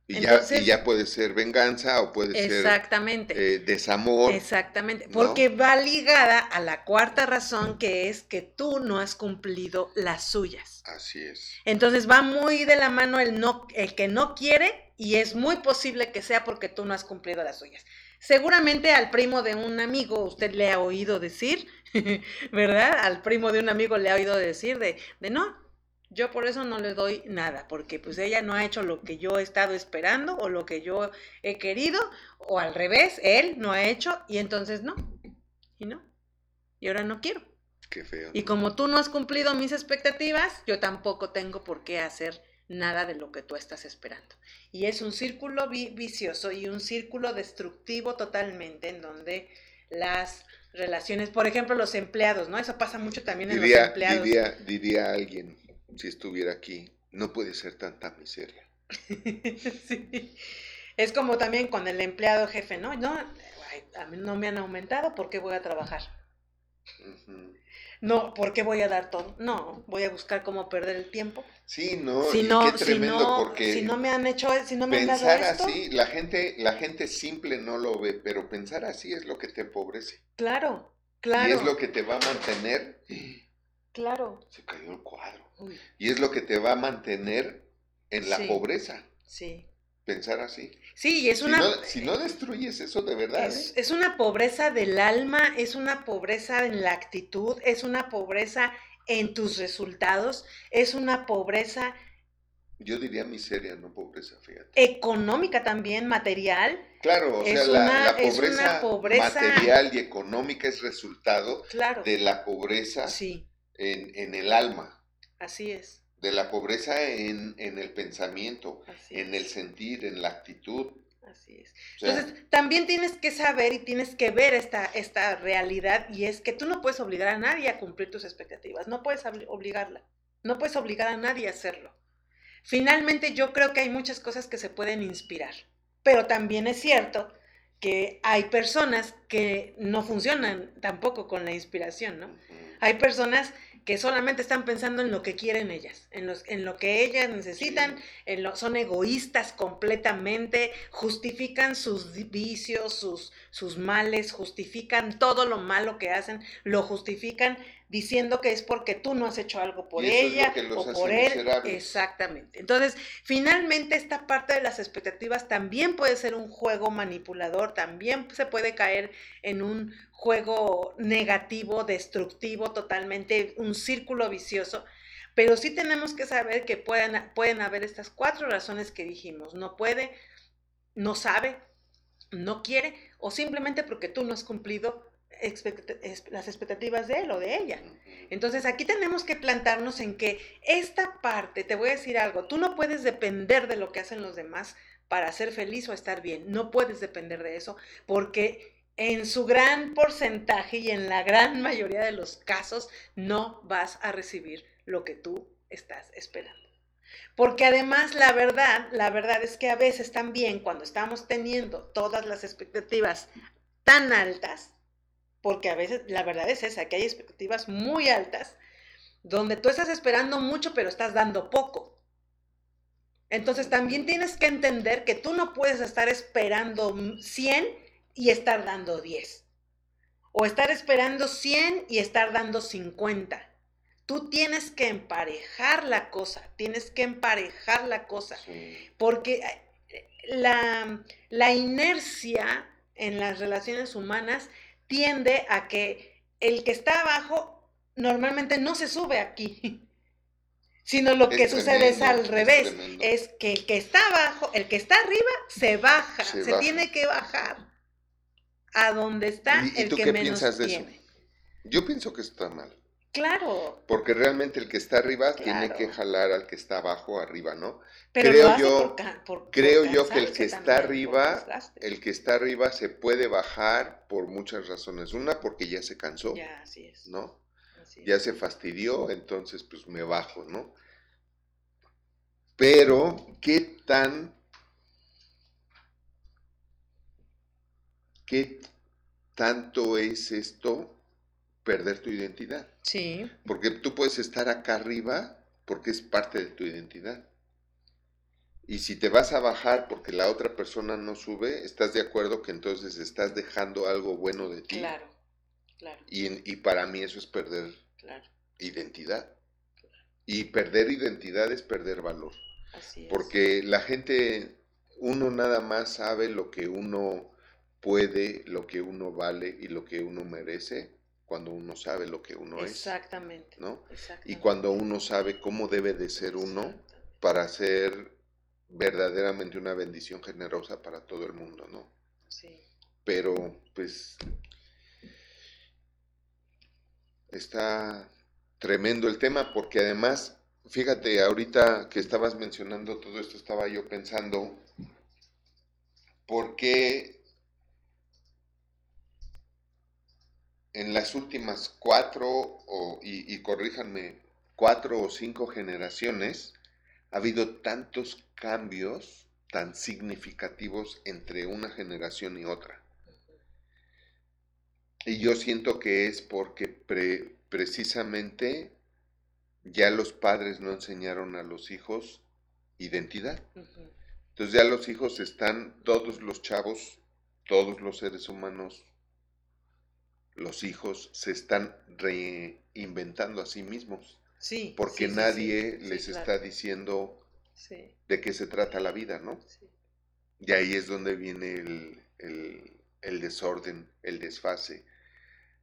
Y, Entonces- ya, y ya puede ser venganza o puede ser Exactamente. eh, desamor. Exactamente, ¿no? porque va ligada a la cuarta razón que es que tú no has cumplido las suyas. Así es. Entonces va muy de la mano el no el que no quiere y es muy posible que sea porque tú no has cumplido las suyas. Seguramente al primo de un amigo usted le ha oído decir, [laughs] ¿verdad? Al primo de un amigo le ha oído decir de, de no, yo por eso no le doy nada, porque pues ella no ha hecho lo que yo he estado esperando o lo que yo he querido, o al revés, él no ha hecho y entonces no, y no, y ahora no quiero. Qué feo. Y como tú no has cumplido mis expectativas, yo tampoco tengo por qué hacer nada de lo que tú estás esperando. Y es un círculo vi- vicioso y un círculo destructivo totalmente en donde las relaciones, por ejemplo, los empleados, ¿no? Eso pasa mucho también en los empleados. diría, diría alguien, si estuviera aquí, no puede ser tanta miseria. [laughs] Sí. Es como también con el empleado jefe, ¿no? No, a mí no me han aumentado, ¿por qué voy a trabajar? No, ¿por qué voy a dar todo? No, voy a buscar cómo perder el tiempo. Sí, no, si no, qué si tremendo no, porque si no me han hecho, si no me han dado pensar esto, así, la gente, la gente simple no lo ve, pero pensar así es lo que te empobrece. claro, claro, Y es lo que te va a mantener. claro. Se cayó el cuadro. Uy, Y es lo que te va a mantener en la Sí. pobreza. sí. Pensar así. Sí, y es Si, una no, si no destruyes eso de verdad, es, ¿eh? es una pobreza del alma, es una pobreza en la actitud, es una pobreza en tus resultados, es una pobreza yo diría miseria, no pobreza, fíjate. económica también, material, Claro, o sea, Es la, una- la es una pobreza, pobreza- material y económica es resultado claro. de la pobreza Sí, en, en el alma, así es. de la pobreza en, en el pensamiento, Así en es, el sentir, en la actitud. Así es. O sea, Entonces, también tienes que saber y tienes que ver esta, esta realidad y es que tú no puedes obligar a nadie a cumplir tus expectativas, no puedes obli- obligarla, no puedes obligar a nadie a hacerlo. Finalmente, yo creo que hay muchas cosas que se pueden inspirar, pero también es cierto que hay personas que no funcionan tampoco con la inspiración, ¿no? Hay personas que solamente están pensando en lo que quieren ellas, en, los, en lo que ellas necesitan, Sí. en lo- son egoístas completamente, justifican sus vicios, sus, sus males, justifican todo lo malo que hacen, lo justifican diciendo que es porque tú no has hecho algo por ella o por él. miserables. Exactamente. Entonces, finalmente esta parte de las expectativas también puede ser un juego manipulador, también se puede caer en un juego negativo, destructivo, totalmente, un círculo vicioso. Pero sí tenemos que saber que pueden, pueden haber estas cuatro razones que dijimos. No puede, no sabe, no quiere o simplemente porque tú no has cumplido expect- las expectativas de él o de ella. Entonces aquí tenemos que plantarnos en que esta parte, te voy a decir algo, tú no puedes depender de lo que hacen los demás para ser feliz o estar bien, no puedes depender de eso porque en su gran porcentaje y en la gran mayoría de los casos no vas a recibir lo que tú estás esperando. Porque además la verdad, la verdad es que a veces también cuando estamos teniendo todas las expectativas tan altas, porque a veces la verdad es esa, que hay expectativas muy altas, donde tú estás esperando mucho pero estás dando poco. Entonces también tienes que entender que tú no puedes estar esperando 100 y estar dando 10. O estar esperando 100 y estar dando 50. Tú tienes que emparejar la cosa, tienes que emparejar la cosa. Porque eh, la, la inercia en las relaciones humanas tiende a que el que está abajo normalmente no se sube aquí, [laughs] sino lo que sucede es al revés, es, que el que está abajo, el que está arriba, se baja, se, tiene que bajar a donde está el que menos tiene. Yo pienso que está mal. Claro. Porque realmente el que está arriba tiene que jalar al que está abajo arriba, ¿no? creo yo, creo yo que el que está arriba, el que está arriba se puede bajar por muchas razones. Una, porque ya se cansó. Ya, así es. ¿No? ya se fastidió, entonces pues me bajo, ¿no? Pero, ¿qué tan... ¿Qué tanto es esto perder tu identidad? Sí. Porque tú puedes estar acá arriba porque es parte de tu identidad. Y si te vas a bajar porque la otra persona no sube, ¿estás de acuerdo que entonces estás dejando algo bueno de ti? Claro, claro. Y, y para mí eso es perder identidad. Y perder identidad es perder valor. Así es. Porque la gente, uno nada más sabe lo que uno puede, lo que uno vale y lo que uno merece cuando uno sabe lo que uno es. Exactamente. ¿no? Y cuando uno sabe cómo debe de ser uno para ser verdaderamente una bendición generosa para todo el mundo, ¿no? Sí. Pero, pues, está tremendo el tema porque además, fíjate, ahorita que estabas mencionando todo esto, estaba yo pensando, ¿por qué en las últimas cuatro, o, y, y corríjanme, cuatro o cinco generaciones, ha habido tantos cambios tan significativos entre una generación y otra. Y yo siento que es porque precisamente ya los padres no enseñaron a los hijos identidad. Entonces ya los hijos están, todos los chavos, todos los seres humanos, los hijos se están reinventando a sí mismo Sí. Porque nadie les está diciendo de qué se trata la vida, ¿no? Y ahí es donde viene el, el, desorden, el desfase.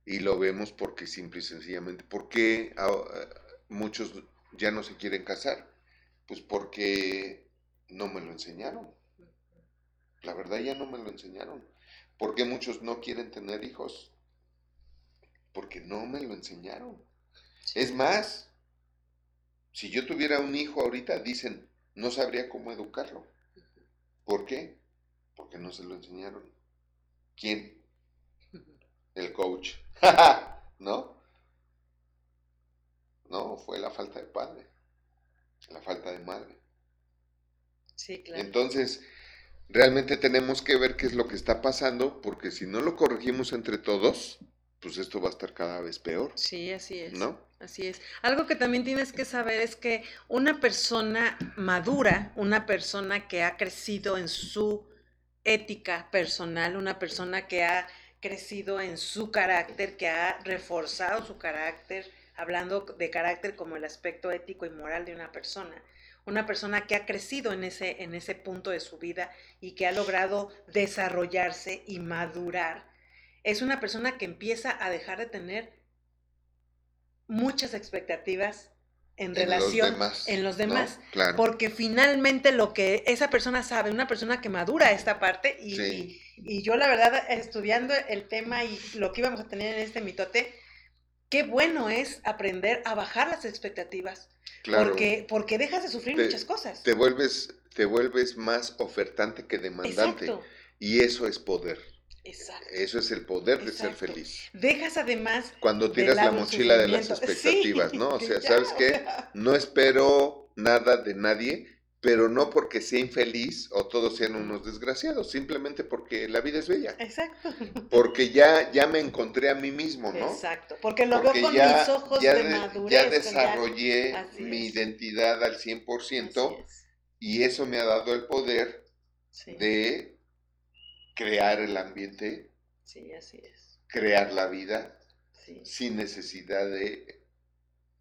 Y lo vemos porque simple y sencillamente, ¿por qué muchos ya no se quieren casar? Pues porque no me lo enseñaron. La verdad ya no me lo enseñaron. ¿Por qué muchos no quieren tener hijos? Porque no me lo enseñaron. Es más, si yo tuviera un hijo ahorita, dicen, no sabría cómo educarlo. ¿Por qué? Porque no se lo enseñaron. ¿Quién? [laughs] El coach. [laughs] ¿No? No, fue la falta de padre, la falta de madre. Sí, claro. Entonces, realmente tenemos que ver qué es lo que está pasando, porque si no lo corregimos entre todos, pues esto va a estar cada vez peor. Sí, así es. ¿No? Así es. Algo que también tienes que saber es que una persona madura, una persona que ha crecido en su ética personal, una persona que ha crecido en su carácter, que ha reforzado su carácter, hablando de carácter como el aspecto ético y moral de una persona, una persona que ha crecido en ese, en ese punto de su vida y que ha logrado desarrollarse y madurar es una persona que empieza a dejar de tener muchas expectativas en, relación en los demás. Porque finalmente lo que esa persona sabe, una persona que madura esta parte, y, y, yo la verdad, estudiando el tema y lo que íbamos a tener en este mitote, qué bueno es aprender a bajar las expectativas. Porque, porque dejas de sufrir muchas cosas. Te vuelves, te vuelves más ofertante que demandante. Y eso es poder. Exacto. Eso es el poder de ser feliz. Dejas además Cuando tiras la mochila de las [laughs] expectativas, Sí, ¿no? O sea, ya, ¿sabes o qué? sea, [laughs] No espero nada de nadie, pero no porque sea infeliz o todos sean unos desgraciados, simplemente porque la vida es bella. Exacto. Porque ya, ya me encontré a mí mismo, ¿no? Exacto. Porque lo Porque veo con ya, mis ojos ya de madurez. ya desarrollé mi es. identidad al 100% Así es. y eso me ha dado el poder Sí, de crear el ambiente, sí, así es. crear la vida Sí. sin necesidad de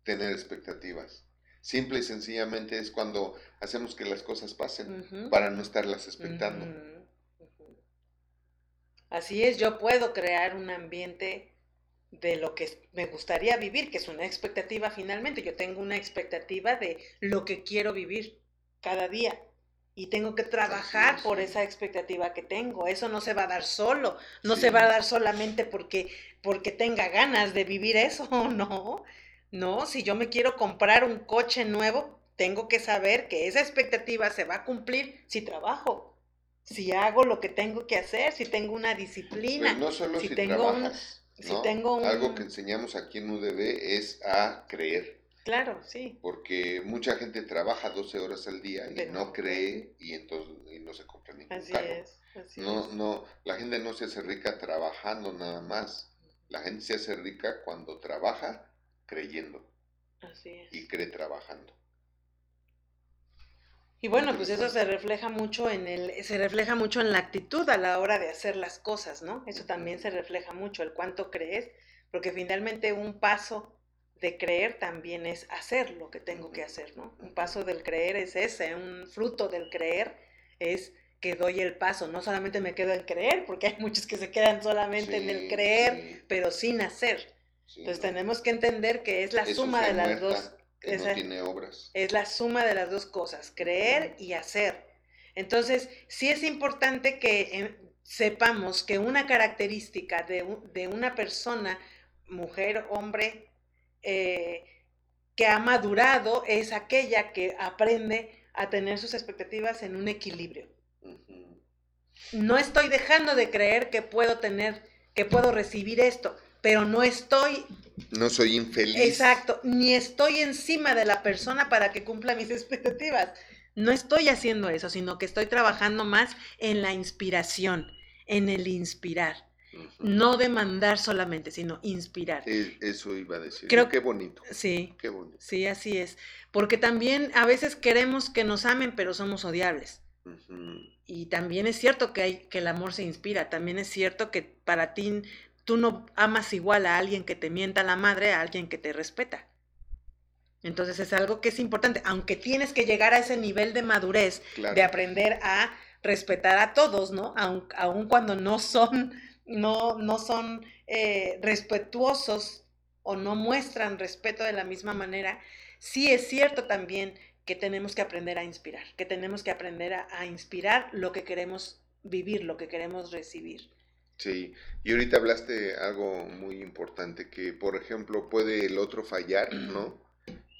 tener expectativas. Simple y sencillamente es cuando hacemos que las cosas pasen para no estarlas expectando. Así es, yo puedo crear un ambiente de lo que me gustaría vivir, que es una expectativa finalmente. Yo tengo una expectativa de lo que quiero vivir cada día y tengo que trabajar por esa expectativa que tengo. Eso no se va a dar solo, no Sí. se va a dar solamente porque porque tenga ganas de vivir eso, [laughs] no. No, si yo me quiero comprar un coche nuevo, tengo que saber que esa expectativa se va a cumplir si trabajo, si hago lo que tengo que hacer, si tengo una disciplina. Pues no solo si si, tengo un- si tengo un- Algo que enseñamos aquí en UDB es a creer, Claro, sí. porque mucha gente trabaja 12 horas al día y Pero no cree y entonces y no se compra ningún Así carro. es. Así No, es. no, la gente no se hace rica trabajando nada más. La gente se hace rica cuando trabaja creyendo Así es. y cree trabajando. Y bueno, pues eso se refleja mucho en el, se refleja mucho en la actitud a la hora de hacer las cosas, ¿no? Eso también se refleja mucho, el cuánto crees, porque finalmente un paso de creer también es hacer lo que tengo que hacer, ¿no? Un paso del creer es ese, un fruto del creer es que doy el paso, no solamente me quedo en creer, porque hay muchos que se quedan solamente en el creer, sí, pero sin hacer. sí, Entonces no. tenemos que entender que es la Es suma de las muerta dos no tiene obras. es la suma de las dos cosas, creer y hacer. Entonces, sí es importante que eh, sepamos que una característica de una persona, mujer, hombre, eh, que ha madurado es aquella que aprende a tener sus expectativas en un equilibrio. No estoy dejando de creer que puedo tener, que puedo recibir esto, pero no estoy No soy infeliz. Exacto, ni estoy encima de la persona para que cumpla mis [laughs] expectativas. No estoy haciendo eso, sino que estoy trabajando más en la inspiración, en el inspirar. No demandar solamente, sino inspirar. Eso iba a decir. Creo- Qué bonito. Sí, Qué bonito. sí, así es. Porque también a veces queremos que nos amen, pero somos odiables. Y también es cierto que, hay, que el amor se inspira. También es cierto que para ti tú no amas igual a alguien que te mienta la madre a alguien que te respeta. Entonces es algo que es importante, aunque tienes que llegar a ese nivel de madurez, Claro. de aprender a respetar a todos, ¿no? Aun, aun cuando no son, no, no son eh, respetuosos o no muestran respeto de la misma manera, sí es cierto también que tenemos que aprender a inspirar, que tenemos que aprender a, inspirar lo que queremos vivir, lo que queremos recibir. Sí, y ahorita hablaste algo muy importante, que por ejemplo puede el otro fallar, ¿no?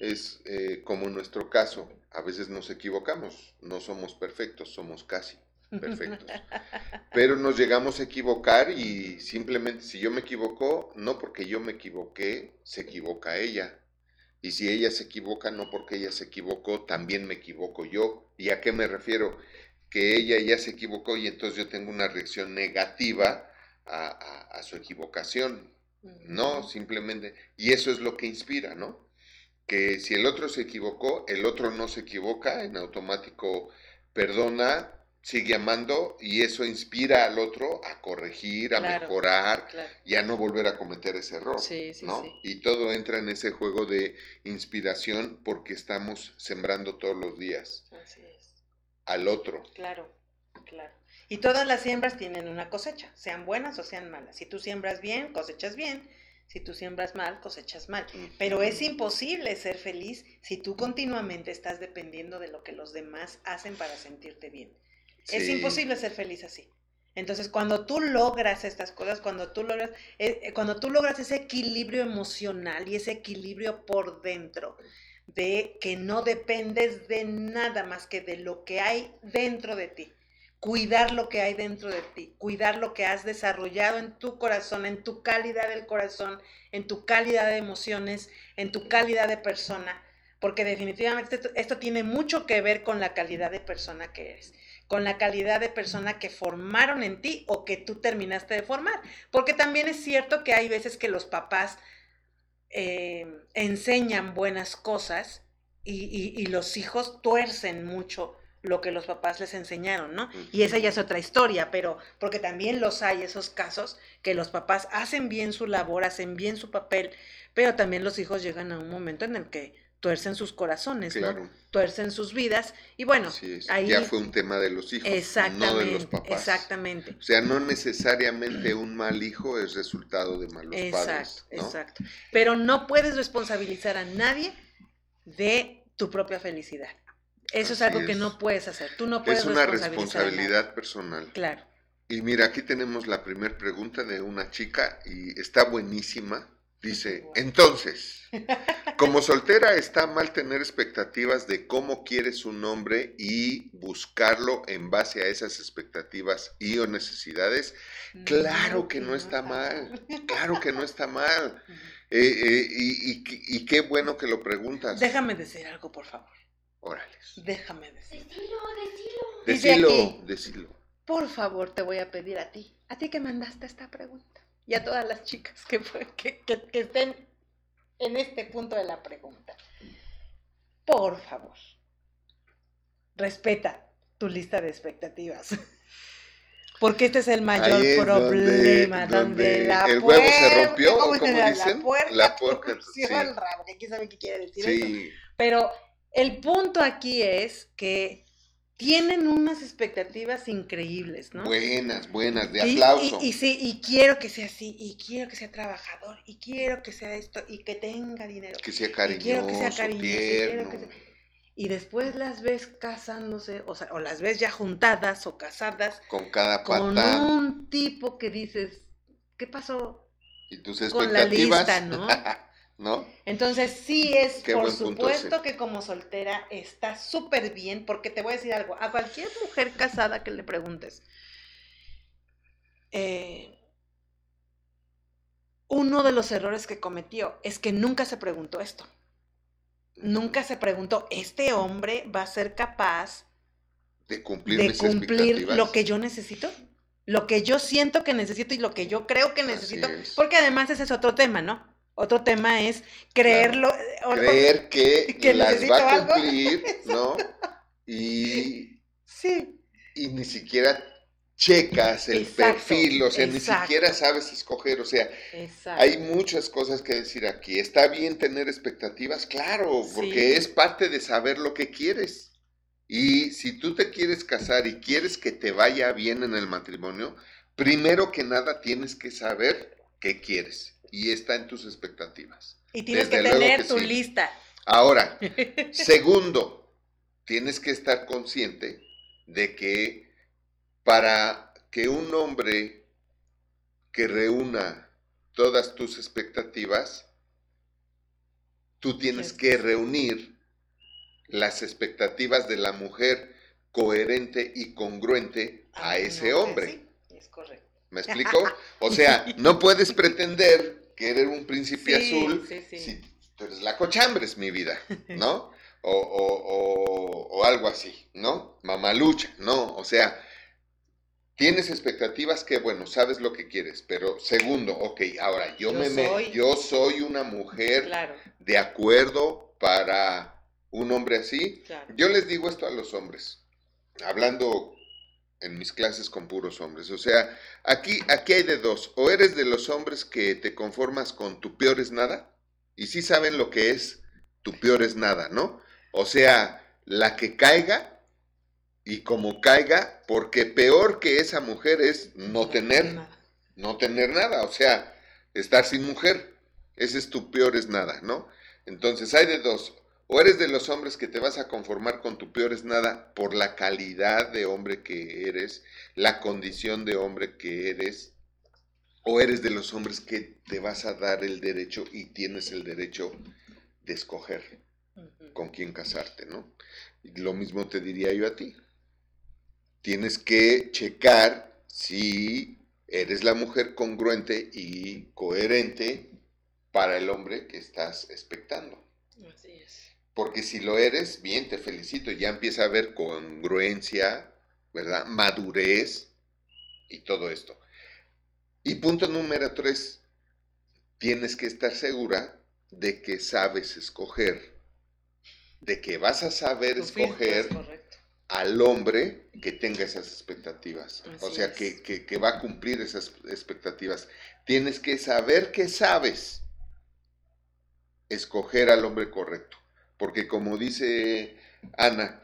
Es eh, como en nuestro caso, a veces nos equivocamos, no somos perfectos, somos casi perfectos. [laughs] Pero nos llegamos a equivocar y simplemente si yo me equivoco, no porque yo me equivoqué, se equivoca ella. Y si ella se equivoca, no porque ella se equivocó, también me equivoco yo. ¿Y a qué me refiero? Que ella ya se equivocó y entonces yo tengo una reacción negativa a, a- a su equivocación. No, simplemente. Y eso es lo que inspira, ¿no? Que si el otro se equivocó, el otro no se equivoca, en automático perdona, sigue amando y eso inspira al otro a corregir, a Claro. mejorar Claro. y a no volver a cometer ese error. Sí, sí, ¿no? sí. Y todo entra en ese juego de inspiración porque estamos sembrando todos los días Así es. al otro. Claro, claro. Y todas las siembras tienen una cosecha, sean buenas o sean malas. Si tú siembras bien, cosechas bien. Si tú siembras mal, cosechas mal. Pero es imposible ser feliz si tú continuamente estás dependiendo de lo que los demás hacen para sentirte bien. Es imposible ser feliz así. Entonces, cuando tú logras estas cosas, cuando tú logras, eh, eh, cuando tú logras ese equilibrio emocional y ese equilibrio por dentro, de que no dependes de nada más que de lo que hay dentro de ti. cuidar lo que hay dentro de ti, cuidar lo que has desarrollado en tu corazón, en tu calidad del corazón, en tu calidad de emociones, en tu calidad de persona, porque definitivamente esto, esto tiene mucho que ver con la calidad de persona que eres con la calidad de persona que formaron en ti o que tú terminaste de formar. Porque también es cierto que hay veces que los papás eh, enseñan buenas cosas y, y, los hijos tuercen mucho lo que los papás les enseñaron, ¿no? Y esa ya es otra historia, pero porque también los hay esos casos que los papás hacen bien su labor, hacen bien su papel, pero también los hijos llegan a un momento en el que tuercen sus corazones, ¿no? Tuercen sus vidas. Y bueno, ahí... Ya fue un tema de los hijos, no de los papás. Exactamente. O sea, no necesariamente un mal hijo es resultado de malos padres. Exacto, exacto. Pero no puedes responsabilizar a nadie de tu propia felicidad. Eso es algo que no puedes hacer. Tú no puedes Es una responsabilidad personal. Claro. Y mira, aquí tenemos la primera pregunta de una chica y está buenísima. Dice, entonces, como soltera está mal tener expectativas de cómo quieres un hombre y buscarlo en base a esas expectativas y o necesidades. Claro que no está mal, claro que no está mal. [laughs] Eh, eh, y, qué bueno que lo preguntas. Déjame decir algo, por favor. Órales. Déjame decir. Decilo, decilo. Decilo, decilo. Por favor, te voy a pedir a ti, a ti que mandaste esta pregunta y a todas las chicas que, que, estén en este punto de la pregunta. Por favor, respeta tu lista de expectativas. [laughs] Porque este es el mayor problema, donde, la el huevo se rompió, como dicen, la puerta, la puerta [laughs] sí. el rabo, que aquí saben qué quiere decir sí. Pero el punto aquí es que tienen unas expectativas increíbles, ¿no? Buenas, buenas, de aplauso. Y, sí, y quiero que sea así, y quiero que sea trabajador, y quiero que sea esto, y que tenga dinero. Que sea cariñoso, y quiero que sea cariñoso, y, después las ves casándose, o sea, o las ves ya juntadas o casadas. Con cada pata. Con un tipo que dices, ¿qué pasó? Y tus expectativas. Con la lista, ¿no? [laughs] ¿no? Entonces sí es, por supuesto que como soltera está súper bien, porque te voy a decir algo, a cualquier mujer casada que le preguntes, eh, uno de los errores que cometió es que nunca se preguntó esto. Nunca se preguntó, ¿este hombre va a ser capaz de cumplir, de cumplir lo que yo necesito? Lo que yo siento que necesito y lo que yo creo que necesito. Porque además ese es otro tema, ¿no? Otro tema es creerlo. Creer [laughs] que, las va a cumplir, [laughs] ¿no? Y. Sí. Y ni siquiera checas el perfil, o sea, ni siquiera sabes escoger, o sea, hay muchas cosas que decir aquí. ¿Está bien tener expectativas? Claro, porque es parte de saber lo que quieres. Y si tú te quieres casar y quieres que te vaya bien en el matrimonio, primero que nada tienes que saber qué quieres y está en tus expectativas. Y tienes que tener tu lista. Ahora, [laughs] segundo, tienes que estar consciente de que para que un hombre que reúna todas tus expectativas, tú tienes que reunir las expectativas de la mujer coherente y congruente a ah, ese hombre. Sí, es correcto. ¿Me explico? [laughs] O sea, no puedes pretender querer un príncipe azul si tú eres la cochambres, mi vida, ¿no? O, algo así, ¿no? Mamalucha, ¿no? O sea, tienes expectativas que, bueno, sabes lo que quieres, pero segundo, ok, ahora yo, me, soy... yo soy una mujer de acuerdo para un hombre así. Yo les digo esto a los hombres, hablando en mis clases con puros hombres. O sea, aquí, aquí hay de dos. O eres de los hombres que te conformas con tu peor es nada, y sí saben lo que es tu peor es nada, ¿no? O sea, la que caiga y como caiga, porque peor que esa mujer es no tener, no tener nada, o sea, estar sin mujer. Ese es tu peor es nada, ¿no? Entonces hay de dos. O eres de los hombres que te vas a conformar con tu peor es nada por la calidad de hombre que eres, la condición de hombre que eres, o eres de los hombres que te vas a dar el derecho y tienes el derecho de escoger con quién casarte, ¿no? lo mismo te diría yo a ti. tienes que checar si eres la mujer congruente y coherente para el hombre que estás expectando. Así es. Porque si lo eres, bien, te felicito, ya empieza a haber congruencia, ¿verdad? Madurez y todo esto. Y punto número tres, tienes que estar segura de que sabes escoger, de que vas a saber es escoger al hombre que tenga esas expectativas. o sea, es. que, que- que va a cumplir esas expectativas. Tienes que saber que sabes escoger al hombre correcto. Porque como dice Ana,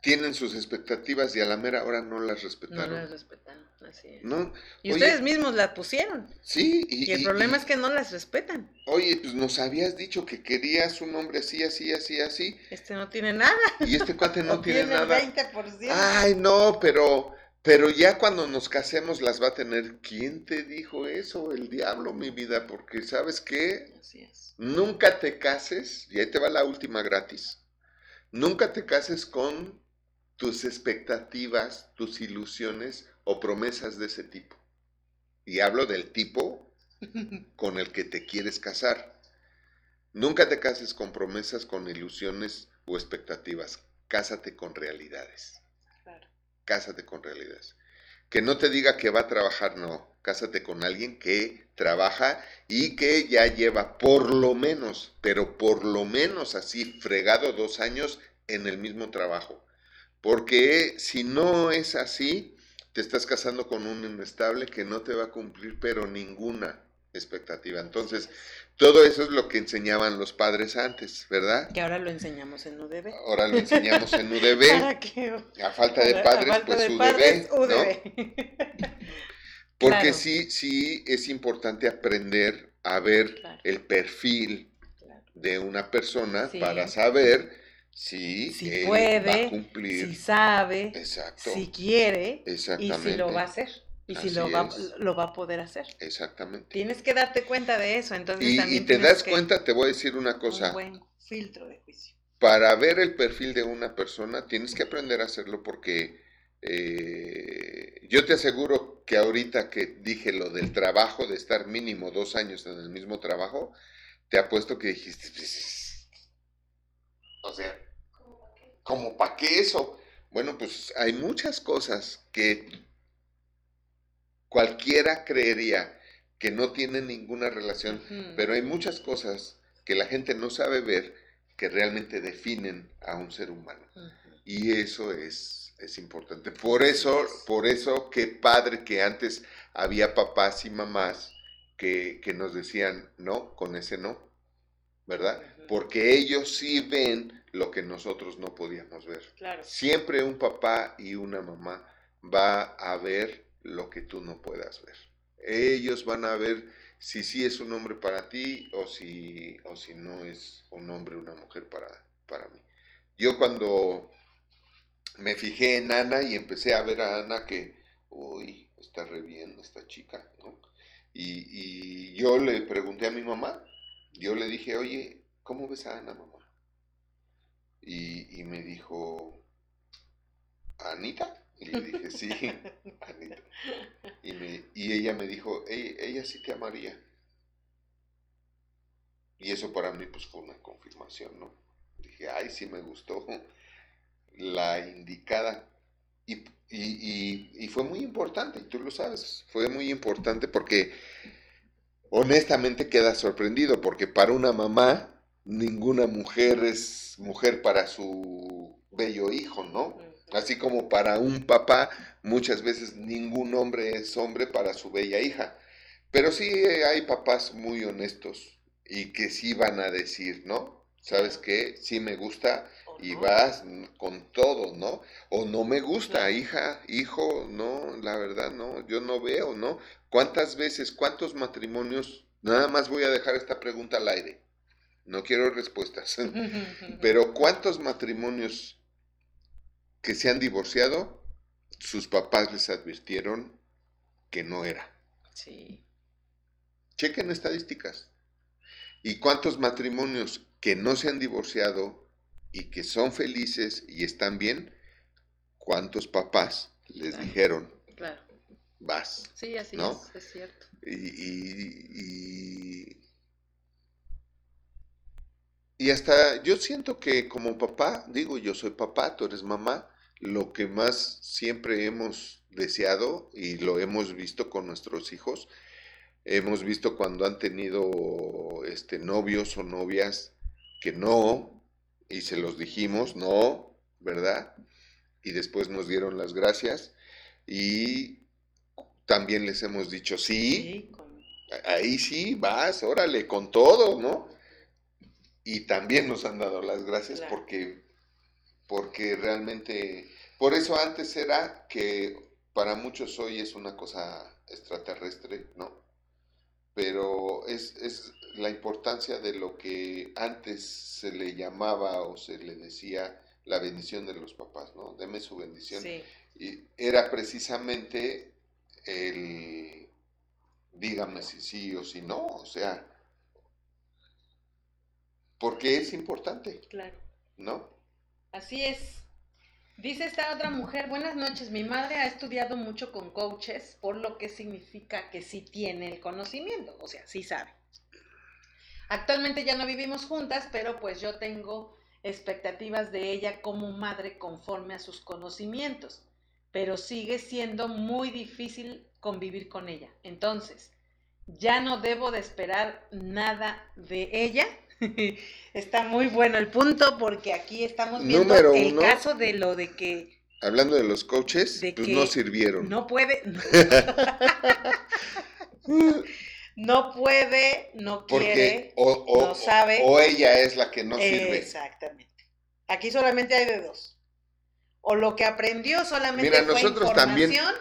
tienen sus expectativas y a la mera hora no las No respetaron. las respetan, así es. ¿No? Y Oye, ustedes mismos las pusieron. Sí, y, Y el y- problema y- es que no las respetan. Oye, pues nos habías dicho que querías un hombre así, así, así, así, Este no tiene nada. y este cuate no [laughs] O tiene el nada. 20%. Ay, no, pero, pero ya cuando nos casemos las va a tener. ¿Quién te dijo eso? El diablo, mi vida, porque sabes qué, Así es. nunca te cases, y ahí te va la última gratis. Nunca te cases con tus expectativas, tus ilusiones o promesas de ese tipo. Y hablo del tipo [laughs] con el que te quieres casar. Nunca te cases con promesas, con ilusiones o expectativas. Cásate con realidades. Cásate con realidades. Que no te diga que va a trabajar, no. Cásate con alguien que trabaja y que ya lleva por lo menos, pero por lo menos así fregado dos años en el mismo trabajo. Porque si no es así, te estás casando con un inestable que no te va a cumplir, pero ninguna expectativa. Entonces, todo eso es lo que enseñaban los padres antes, ¿verdad? Que ahora lo enseñamos en UDB. Ahora lo enseñamos en [laughs] UDB. ¿Para qué? A falta de padres, falta pues de UDB, padres, ¿no? [laughs] Porque Claro. sí, sí es importante aprender a ver Claro. el perfil Claro. de una persona Sí. para saber si, Si él puede, va a cumplir. Si sabe, Exacto. si quiere y si lo va a hacer. Y si lo va, lo va a poder hacer. Exactamente. Tienes que darte cuenta de eso. Entonces Y, también y te das que- cuenta, te voy a decir una Un cosa. buen filtro de juicio. Para ver el perfil de una persona, tienes que aprender a hacerlo porque eh, yo te aseguro que ahorita que dije lo del trabajo, de estar mínimo dos años en el mismo trabajo, te apuesto que dijiste, "Pues, o sea, ¿como para qué eso? Bueno, pues hay muchas cosas que cualquiera creería que no tienen ninguna relación, pero hay muchas cosas que la gente no sabe ver que realmente definen a un ser humano. Y eso es, es importante. Por eso, por eso, qué padre que antes había papás y mamás que, que nos decían, no, con ese no, ¿verdad? Porque ellos sí ven lo que nosotros no podíamos ver. Claro. Siempre un papá y una mamá va a ver lo que tú no puedas ver. Ellos van a ver si sí es un hombre para ti o si, o si no es un hombre una mujer para, para mí. Yo cuando me fijé en Ana y empecé a ver a Ana que, uy, está re bien esta chica, ¿no? Y, y yo le pregunté a mi mamá, yo le dije, oye, ¿cómo ves a Ana, mamá? Y, y me dijo, ¿Anita? Y le dije, sí, [laughs] Anita. Y, me- y ella me dijo, "Ey, ella sí te amaría. Y eso para mí pues fue una confirmación, ¿no? Dije, ay, sí me gustó [laughs] la indicada. Y, y- y- y fue muy importante, y tú lo sabes, fue muy importante porque honestamente queda sorprendido, porque para una mamá ninguna mujer es mujer para su bello hijo, ¿no? Así como para un papá, muchas veces ningún hombre es hombre para su bella hija. Pero sí hay papás muy honestos y que sí van a decir, ¿no? ¿Sabes qué? Sí me gusta ¿O y no? vas con todo, ¿no? O no me gusta, hija, hijo, no, la verdad no, yo no veo, ¿no? ¿Cuántas veces, cuántos matrimonios? Nada más voy a dejar esta pregunta al aire. No quiero respuestas. [laughs] [laughs] Pero ¿cuántos matrimonios que se han divorciado, sus papás les advirtieron que no era? Sí. Chequen estadísticas. ¿Y cuántos matrimonios que no se han divorciado y que son felices y están bien, cuántos papás les dijeron, Claro. vas. Sí, así ¿No? es, es cierto. Y, y, y- y hasta yo siento que como papá, digo, yo soy papá, tú eres mamá, lo que más siempre hemos deseado y lo hemos visto con nuestros hijos, hemos visto cuando han tenido este, novios o novias que no, y se los dijimos, no, ¿verdad? Y después nos dieron las gracias y también les hemos dicho sí, ahí sí, vas, órale, con todo, ¿no? Y también nos han dado las gracias Claro. porque, porque realmente, por eso antes era que para muchos hoy es una cosa extraterrestre, ¿no? Pero es, es la importancia de lo que antes se le llamaba o se le decía la bendición de los papás, ¿no? Deme su bendición. sí, Y era precisamente el dígame si sí o si no, o sea, porque es importante, claro. ¿no? Así es. Dice esta otra mujer, buenas noches, mi madre ha estudiado mucho con coaches, por lo que significa que sí tiene el conocimiento, o sea, sí sabe. Actualmente ya no vivimos juntas, pero pues yo tengo expectativas de ella como madre conforme a sus conocimientos, pero sigue siendo muy difícil convivir con ella. Entonces, ya no debo de esperar nada de ella. [laughs] Está muy bueno el punto porque aquí estamos viendo Número el uno. caso de lo de que Hablando de los coaches, De pues que no sirvieron. no puede, [laughs] no puede, no porque quiere. o, o- no sabe. o ella es la que no sirve. Exactamente. Aquí solamente hay de dos. O lo que aprendió solamente Mira, fue nosotros también- información,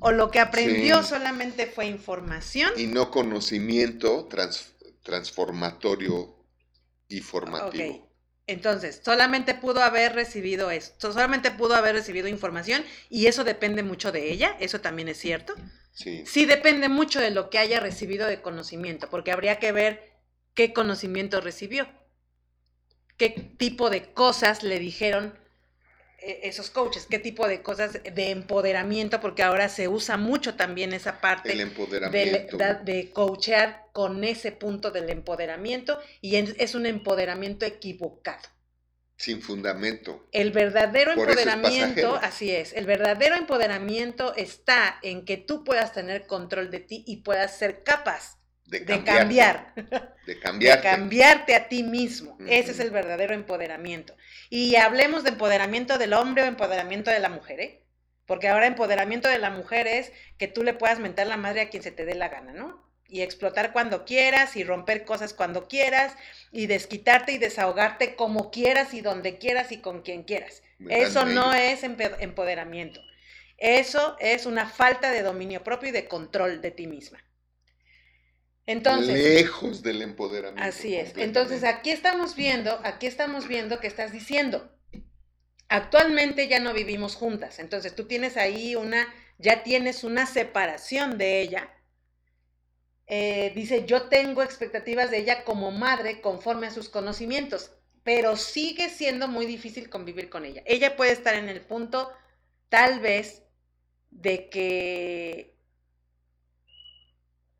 o lo que aprendió Sí. solamente fue información. Y no conocimiento trans- transformatorio y formativo. Entonces, solamente pudo haber recibido esto, solamente pudo haber recibido información y eso depende mucho de ella, eso también es cierto. Sí. Sí depende mucho de lo que haya recibido de conocimiento, porque habría que ver qué conocimiento recibió, qué tipo de cosas le dijeron esos coaches, qué tipo de cosas de empoderamiento, porque ahora se usa mucho también esa parte El de, empoderamiento. de, de coachear con ese punto del empoderamiento y es un empoderamiento equivocado. sin fundamento. El verdadero Por eso es empoderamiento, así es, el verdadero empoderamiento está en que tú puedas tener control de ti y puedas ser capaz De, de cambiarte, cambiar, De cambiarte. a ti mismo. Ese es el verdadero empoderamiento. Y hablemos de empoderamiento del hombre o empoderamiento de la mujer, ¿eh? Porque ahora empoderamiento de la mujer es que tú le puedas mentar la madre a quien se te dé la gana, ¿no? Y explotar cuando quieras y romper cosas cuando quieras y desquitarte y desahogarte como quieras y donde quieras y con quien quieras. ¿Verdad, Eso no es empoderamiento. Eso es una falta de dominio propio y de control de ti misma. Entonces, Lejos del empoderamiento. Así es. Entonces aquí estamos viendo, aquí estamos viendo que estás diciendo, actualmente ya no vivimos juntas, entonces tú tienes ahí una, ya tienes una separación de ella. Eh, dice, yo tengo expectativas de ella como madre conforme a sus conocimientos, pero sigue siendo muy difícil convivir con ella. Ella puede estar en el punto, tal vez, de que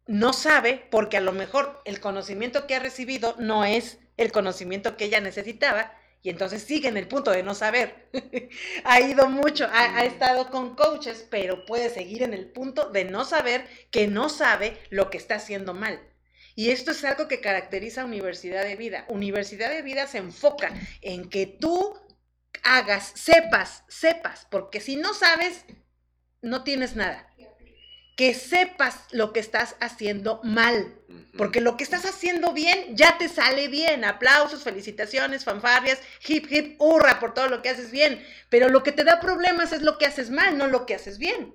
no sabe, porque a lo mejor el conocimiento que ha recibido no es el conocimiento que ella necesitaba, y entonces sigue en el punto de no saber. [laughs] ha ido mucho, ha, ha estado con coaches, pero puede seguir en el punto de no saber que no sabe lo que está haciendo mal. Y esto es algo que caracteriza a Universidad de Vida. Universidad de Vida se enfoca en que tú hagas, sepas, sepas, porque si no sabes, no tienes nada. Que sepas lo que estás haciendo mal. Porque lo que estás haciendo bien ya te sale bien. Aplausos, felicitaciones, fanfarrias, hip hip, hurra por todo lo que haces bien. Pero lo que te da problemas es lo que haces mal, no lo que haces bien.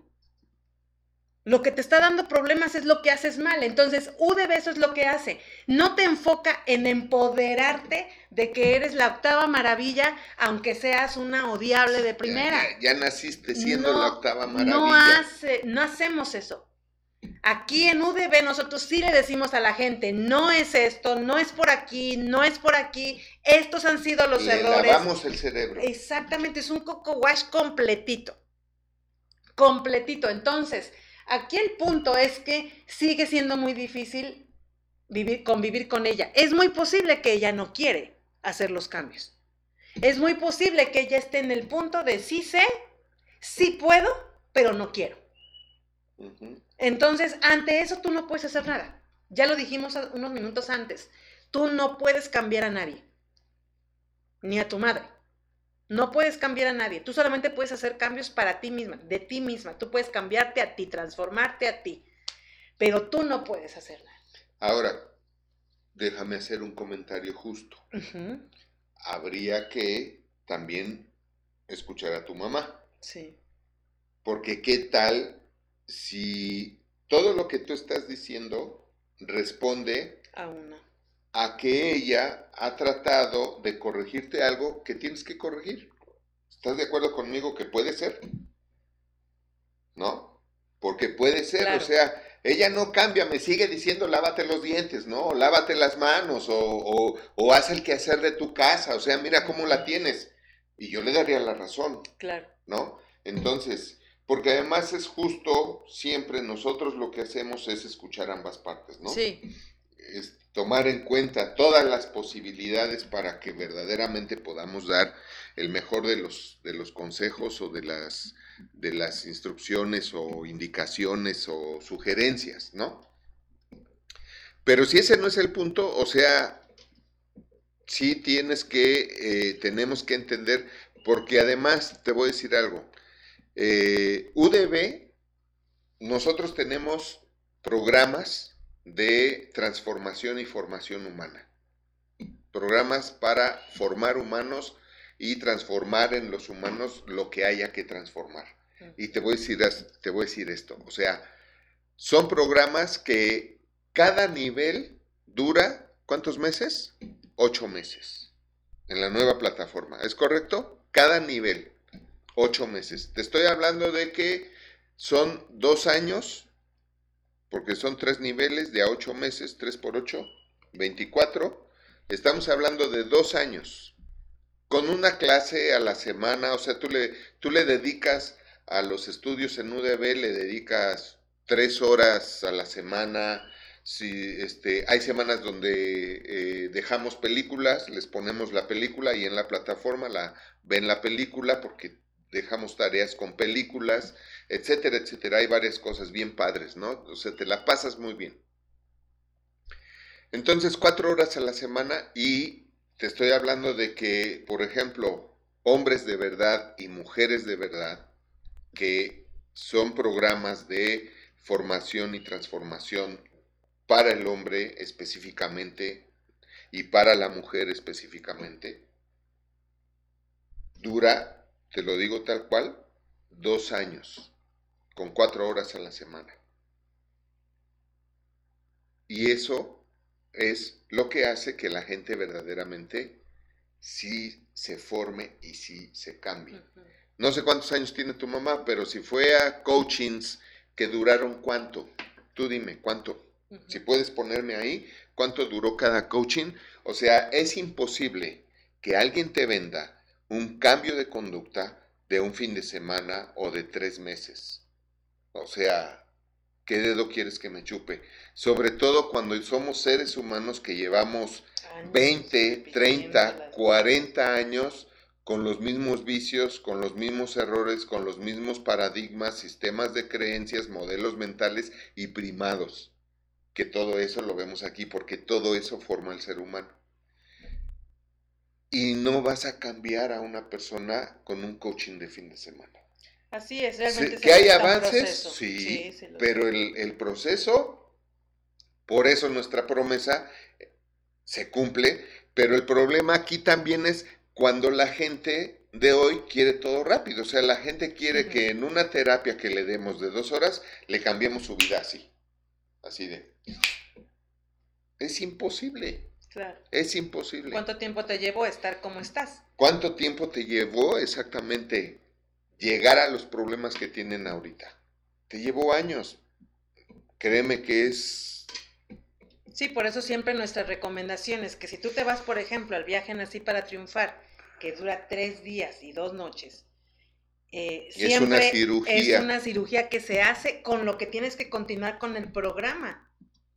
Lo que te está dando problemas es lo que haces mal. Entonces, UDB eso es lo que hace. No te enfoca en empoderarte de que eres la octava maravilla, aunque seas una odiable de primera. Ya, ya- ya naciste siendo No, la octava maravilla. No, hace, no hacemos eso. Aquí en UDB nosotros sí le decimos a la gente, no es esto, no es por aquí, no es por aquí, estos han sido los y errores. lavamos el cerebro. Exactamente, es un coco wash completito. Completito. Entonces, aquí el punto es que sigue siendo muy difícil vivir, convivir con ella. Es muy posible que ella no quiere hacer los cambios. Es muy posible que ella esté en el punto de sí sé, sí puedo, pero no quiero. Entonces, ante eso tú no puedes hacer nada. Ya lo dijimos unos minutos antes. Tú no puedes cambiar a nadie, ni a tu madre. No puedes cambiar a nadie. Tú solamente puedes hacer cambios para ti misma, de ti misma. Tú puedes cambiarte a ti, transformarte a ti. Pero tú no puedes hacer nada. Ahora, déjame hacer un comentario justo. Habría que también escuchar a tu mamá. Sí. Porque qué tal si todo lo que tú estás diciendo responde A una. A que ella ha tratado de corregirte algo que tienes que corregir. ¿Estás de acuerdo conmigo que puede ser? ¿No? Porque puede ser, Claro. o sea, ella no cambia, me sigue diciendo lávate los dientes, ¿no? O lávate las manos, o, o, o haz el quehacer de tu casa, o sea, mira cómo la tienes. Y yo le daría la razón. Claro. ¿no? Entonces, porque además es justo, siempre nosotros lo que hacemos es escuchar ambas partes, ¿no? Sí. Es tomar en cuenta todas las posibilidades para que verdaderamente podamos dar el mejor de los, de los consejos o de las, de las instrucciones o indicaciones o sugerencias, ¿no? Pero si ese no es el punto, o sea, sí tienes que, eh, tenemos que entender, porque además te voy a decir algo, eh, UDB, nosotros tenemos programas de transformación y formación humana, programas para formar humanos y transformar en los humanos lo que haya que transformar. Y te voy a decir, te voy a decir esto, o sea, son programas que cada nivel dura, ¿cuántos meses? Ocho meses en la nueva plataforma. ¿Es correcto? Cada nivel, ocho meses. Te estoy hablando de que son dos años, porque son tres niveles de a ocho meses, tres por ocho, 24. Estamos hablando de dos años, con una clase a la semana, o sea, tú le, tú le dedicas a los estudios en UDB, le dedicas tres horas a la semana, si este, hay semanas donde eh, dejamos películas, les ponemos la película y en la plataforma la ven la película porque dejamos tareas con películas, etcétera, etcétera. Hay varias cosas bien padres, ¿no? O sea, te la pasas muy bien. Entonces, cuatro horas a la semana y te estoy hablando de que, por ejemplo, hombres de verdad y mujeres de verdad, que son programas de formación y transformación para el hombre específicamente y para la mujer específicamente, dura, te lo digo tal cual, dos años, con cuatro horas a la semana. Y eso es lo que hace que la gente verdaderamente sí se forme y sí se cambie. No sé cuántos años tiene tu mamá, pero si fue a coachings que duraron cuánto, tú dime cuánto. Si puedes ponerme ahí, cuánto duró cada coaching. O sea, es imposible que alguien te venda un cambio de conducta de un fin de semana o de tres meses. O sea, ¿qué dedo quieres que me chupe? Sobre todo cuando somos seres humanos que llevamos 20, 30, 40 años con los mismos vicios, con los mismos errores, con los mismos paradigmas, sistemas de creencias, modelos mentales y primados. Que todo eso lo vemos aquí porque todo eso forma el ser humano. Y no vas a cambiar a una persona con un coaching de fin de semana. Así es, realmente. Sí, que hay avances, sí, pero el, el proceso, por eso nuestra promesa eh, se cumple, pero el problema aquí también es cuando la gente de hoy quiere todo rápido, o sea, la gente quiere que en una terapia que le demos de dos horas, le cambiemos su vida así, así de... Es imposible, Claro. es imposible. ¿Cuánto tiempo te llevó estar como estás? ¿Cuánto tiempo te llevó exactamente llegar a los problemas que tienen ahorita? Te llevó años. créeme que es... Sí, por eso siempre nuestra recomendación es que si tú te vas, por ejemplo, al viaje Nací para Triunfar, que dura tres días y dos noches, eh, es una cirugía. Es una cirugía que se hace con lo que tienes que continuar con el programa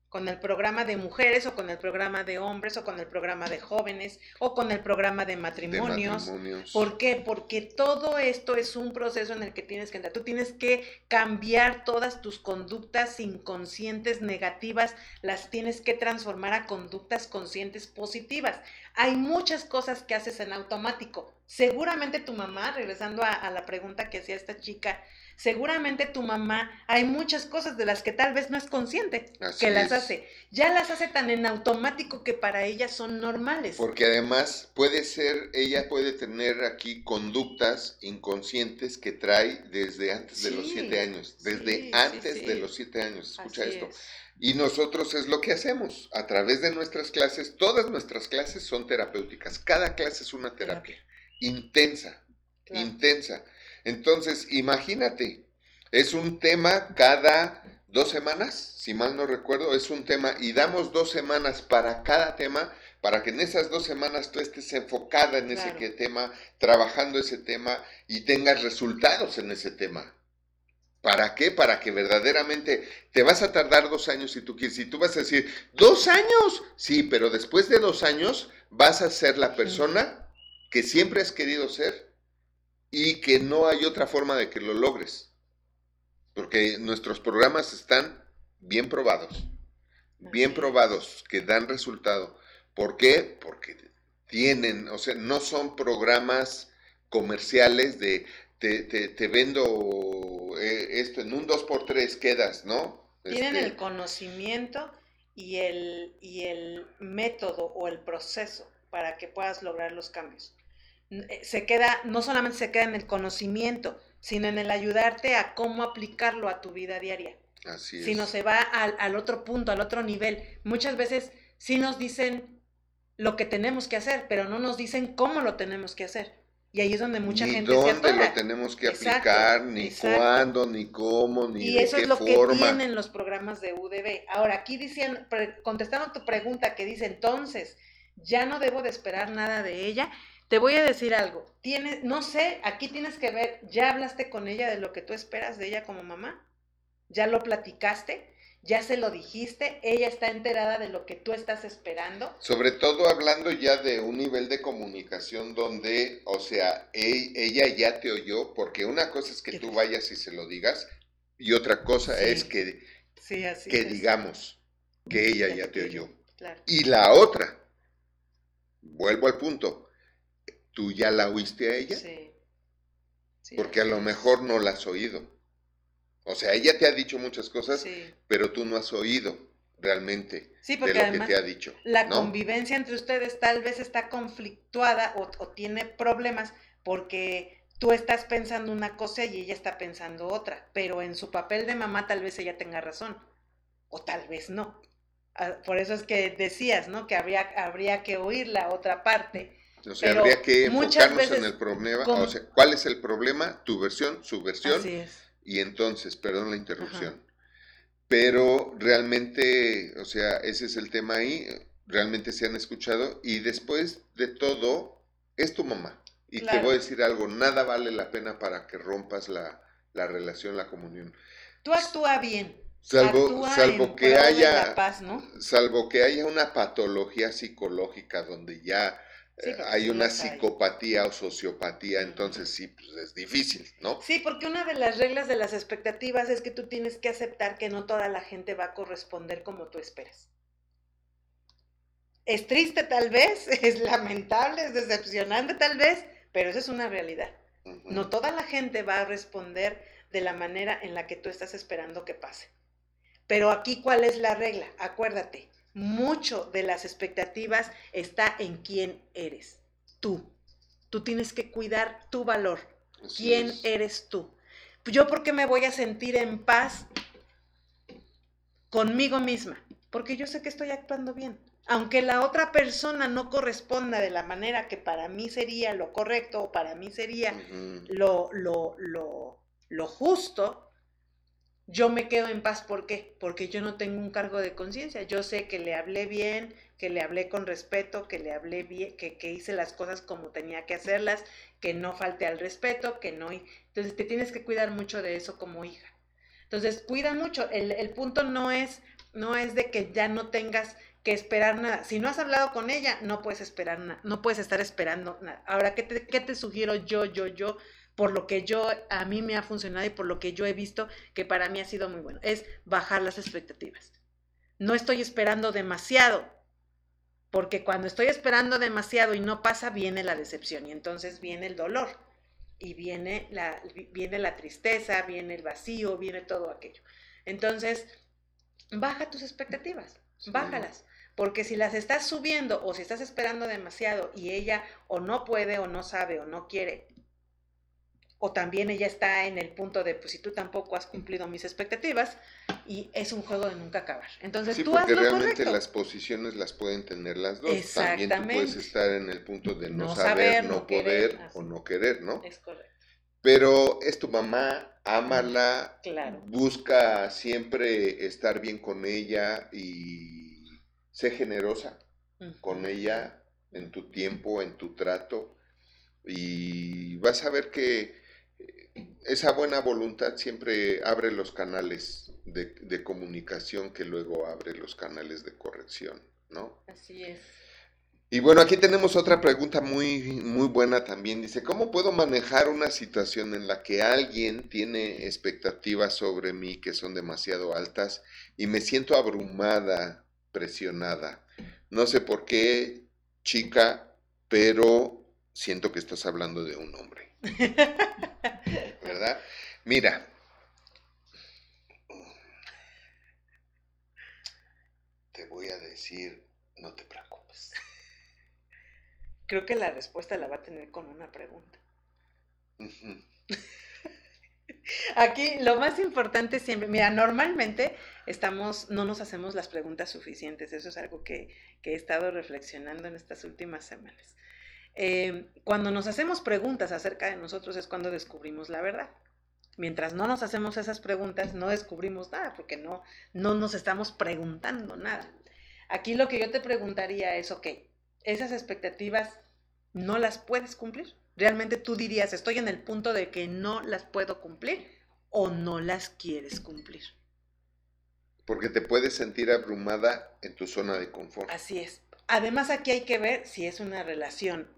con el programa de mujeres o con el programa de hombres o con el programa de jóvenes o con el programa de matrimonios. ¿Por qué? Porque todo esto es un proceso en el que tienes que entrar. Tú tienes que cambiar todas tus conductas inconscientes negativas, las tienes que transformar a conductas conscientes positivas. Hay muchas cosas que haces en automático. Seguramente tu mamá, regresando a, a la pregunta que hacía esta chica, seguramente tu mamá hay muchas cosas de las que tal vez no es consciente que las hace. Ya las hace tan en automático que para ella son normales. Porque además puede ser, ella puede tener aquí conductas inconscientes que trae desde antes de los siete años. Desde antes de los siete años. Escucha esto. Y nosotros es lo que hacemos. A través de nuestras clases, todas nuestras clases son terapéuticas. Cada clase es una terapia. Intensa. Intensa entonces, imagínate, es un tema cada dos semanas, si mal no recuerdo, es un tema y damos dos semanas para cada tema para que en esas dos semanas tú estés enfocada en ese tema, trabajando ese tema y tengas resultados en ese tema. ¿Para qué? Para que verdaderamente te vas a tardar dos años si tú quieres. Si tú vas a decir, dos años, sí, pero después de dos años vas a ser la persona que siempre has querido ser y que no hay otra forma de que lo logres. Porque nuestros programas están bien probados, bien probados, que dan resultado. ¿Por qué? Porque tienen, o sea, no son programas comerciales de te, te, vendo eh, esto en un 2x3 quedas, ¿no? Tienen este el conocimiento y el, y el método o el proceso para que puedas lograr los cambios. Eh, se queda, no solamente se queda en el conocimiento, sino en el ayudarte a cómo aplicarlo a tu vida diaria. Así es. Sino se va al, otro punto, al otro nivel. Muchas veces sí nos dicen lo que tenemos que hacer, pero no nos dicen cómo lo tenemos que hacer. Y ahí es donde mucha gente se dónde lo tenemos que aplicar, ni cuándo, ni cómo, ni y eso es lo que tienen los programas de UDB. Ahora, aquí dicen, contestando tu pregunta que dice entonces, ya no debo de esperar nada de ella. Te voy a decir algo. Tienes, no sé, aquí tienes que ver, ¿ya hablaste con ella de lo que tú esperas de ella como mamá? ¿Ya lo platicaste? ¿Ya se lo dijiste? ¿Ella está enterada de lo que tú estás esperando? Sobre todo hablando ya de un nivel de comunicación donde, o sea, ella ya te oyó, porque una cosa es que tú vayas y se lo digas, y otra cosa es que, que digamos que ella ya, te oyó. Y la otra, vuelvo al punto, ¿tú ya la oíste a ella? Sí. Porque a lo mejor no la has oído. O sea, ella te ha dicho muchas cosas, pero tú no has oído realmente de lo que te ha dicho. La convivencia entre ustedes tal vez está conflictuada o, o, tiene problemas porque tú estás pensando una cosa y ella está pensando otra, pero en su papel de mamá tal vez ella tenga razón o tal vez no. Ah, por eso es que decías, ¿no? Que habría, habría que oír la otra parte o sea, habría que enfocarnos en el problema. O sea, ¿cuál es el problema? Tu versión, su versión. Así es. Y entonces, perdón la interrupción. Pero realmente, o sea, ese es el tema ahí. Realmente se han escuchado. Y después de todo, es tu mamá. Y te voy a decir algo, nada vale la pena para que rompas la, relación, la comunión. Tú actúa bien. Salvo, salvo que haya, salvo que haya una patología psicológica donde ya eh, hay una psicopatía o sociopatía, entonces sí, pues es difícil, ¿no? Sí, porque una de las reglas de las expectativas es que tú tienes que aceptar que no toda la gente va a corresponder como tú esperas. Es triste tal vez, [laughs] es lamentable, es decepcionante tal vez, pero esa es una realidad. No toda la gente va a responder de la manera en la que tú estás esperando que pase. Pero aquí, ¿cuál es la regla? Acuérdate, mucho de las expectativas está en quién eres, tú. Tú tienes que cuidar tu valor. ¿Quién eres tú? ¿Yo por qué me voy a sentir en paz conmigo misma? Porque yo sé que estoy actuando bien. Aunque la otra persona no corresponda de la manera que para mí sería lo correcto o para mí sería lo, lo, lo, lo justo, yo me quedo en paz. ¿Por qué? Porque yo no tengo un cargo de conciencia. Yo sé que le hablé bien, que le hablé con respeto, que le hablé bien, que, que, hice las cosas como tenía que hacerlas, que no falte al respeto, que no... Entonces te tienes que cuidar mucho de eso como hija. Entonces cuida mucho. El, el punto no es, no es de que ya no tengas que esperar nada. Si no has hablado con ella, no puedes esperar nada, no puedes estar esperando nada. Ahora, ¿qué te, ¿qué te sugiero yo, yo, yo? Por lo que yo, a mí me ha funcionado y por lo que yo he visto que para mí ha sido muy bueno, es bajar las expectativas. No estoy esperando demasiado, porque cuando estoy esperando demasiado y no pasa, viene la decepción y entonces viene el dolor y viene la, viene la tristeza, viene el vacío, viene todo aquello. Entonces, baja tus expectativas, bájalas. Porque si las estás subiendo o si estás esperando demasiado y ella o no puede o no sabe o no quiere, o también ella está en el punto de, pues si tú tampoco has cumplido mis expectativas, y es un juego de nunca acabar. Entonces sí, tú porque haz lo realmente correcto. las posiciones las pueden tener las dos. También tú Exactamente. puedes estar en el punto de no, No saber, saber, no, no poder querer, o no querer, ¿no? Es correcto. Pero es tu mamá, ámala, Claro. busca siempre estar bien con ella y sé generosa con ella en tu tiempo, en tu trato y vas a ver que esa buena voluntad siempre abre los canales de, de comunicación que luego abre los canales de corrección, ¿no? Así es. Y bueno, aquí tenemos otra pregunta muy, muy buena también. Dice, ¿cómo puedo manejar una situación en la que alguien tiene expectativas sobre mí que son demasiado altas y me siento abrumada, presionada? No sé por qué, chica, pero siento que estás hablando de un hombre. [laughs] ¿Verdad? Mira. Te voy a decir, no te preocupes. Creo que la respuesta la va a tener con una pregunta. [laughs] Aquí lo más importante siempre, mira, normalmente estamos, no nos hacemos las preguntas suficientes, eso es algo que, que he estado reflexionando en estas últimas semanas. Eh, cuando nos hacemos preguntas acerca de nosotros es cuando descubrimos la verdad. Mientras no nos hacemos esas preguntas, no descubrimos nada, porque no, no nos estamos preguntando nada. Aquí lo que yo te preguntaría es, ok, esas expectativas no las puedes cumplir. Realmente tú dirías, estoy en el punto de que no las puedo cumplir o no las quieres cumplir. Porque te puedes sentir abrumada en tu zona de confort. Así es. Además aquí hay que ver si es una relación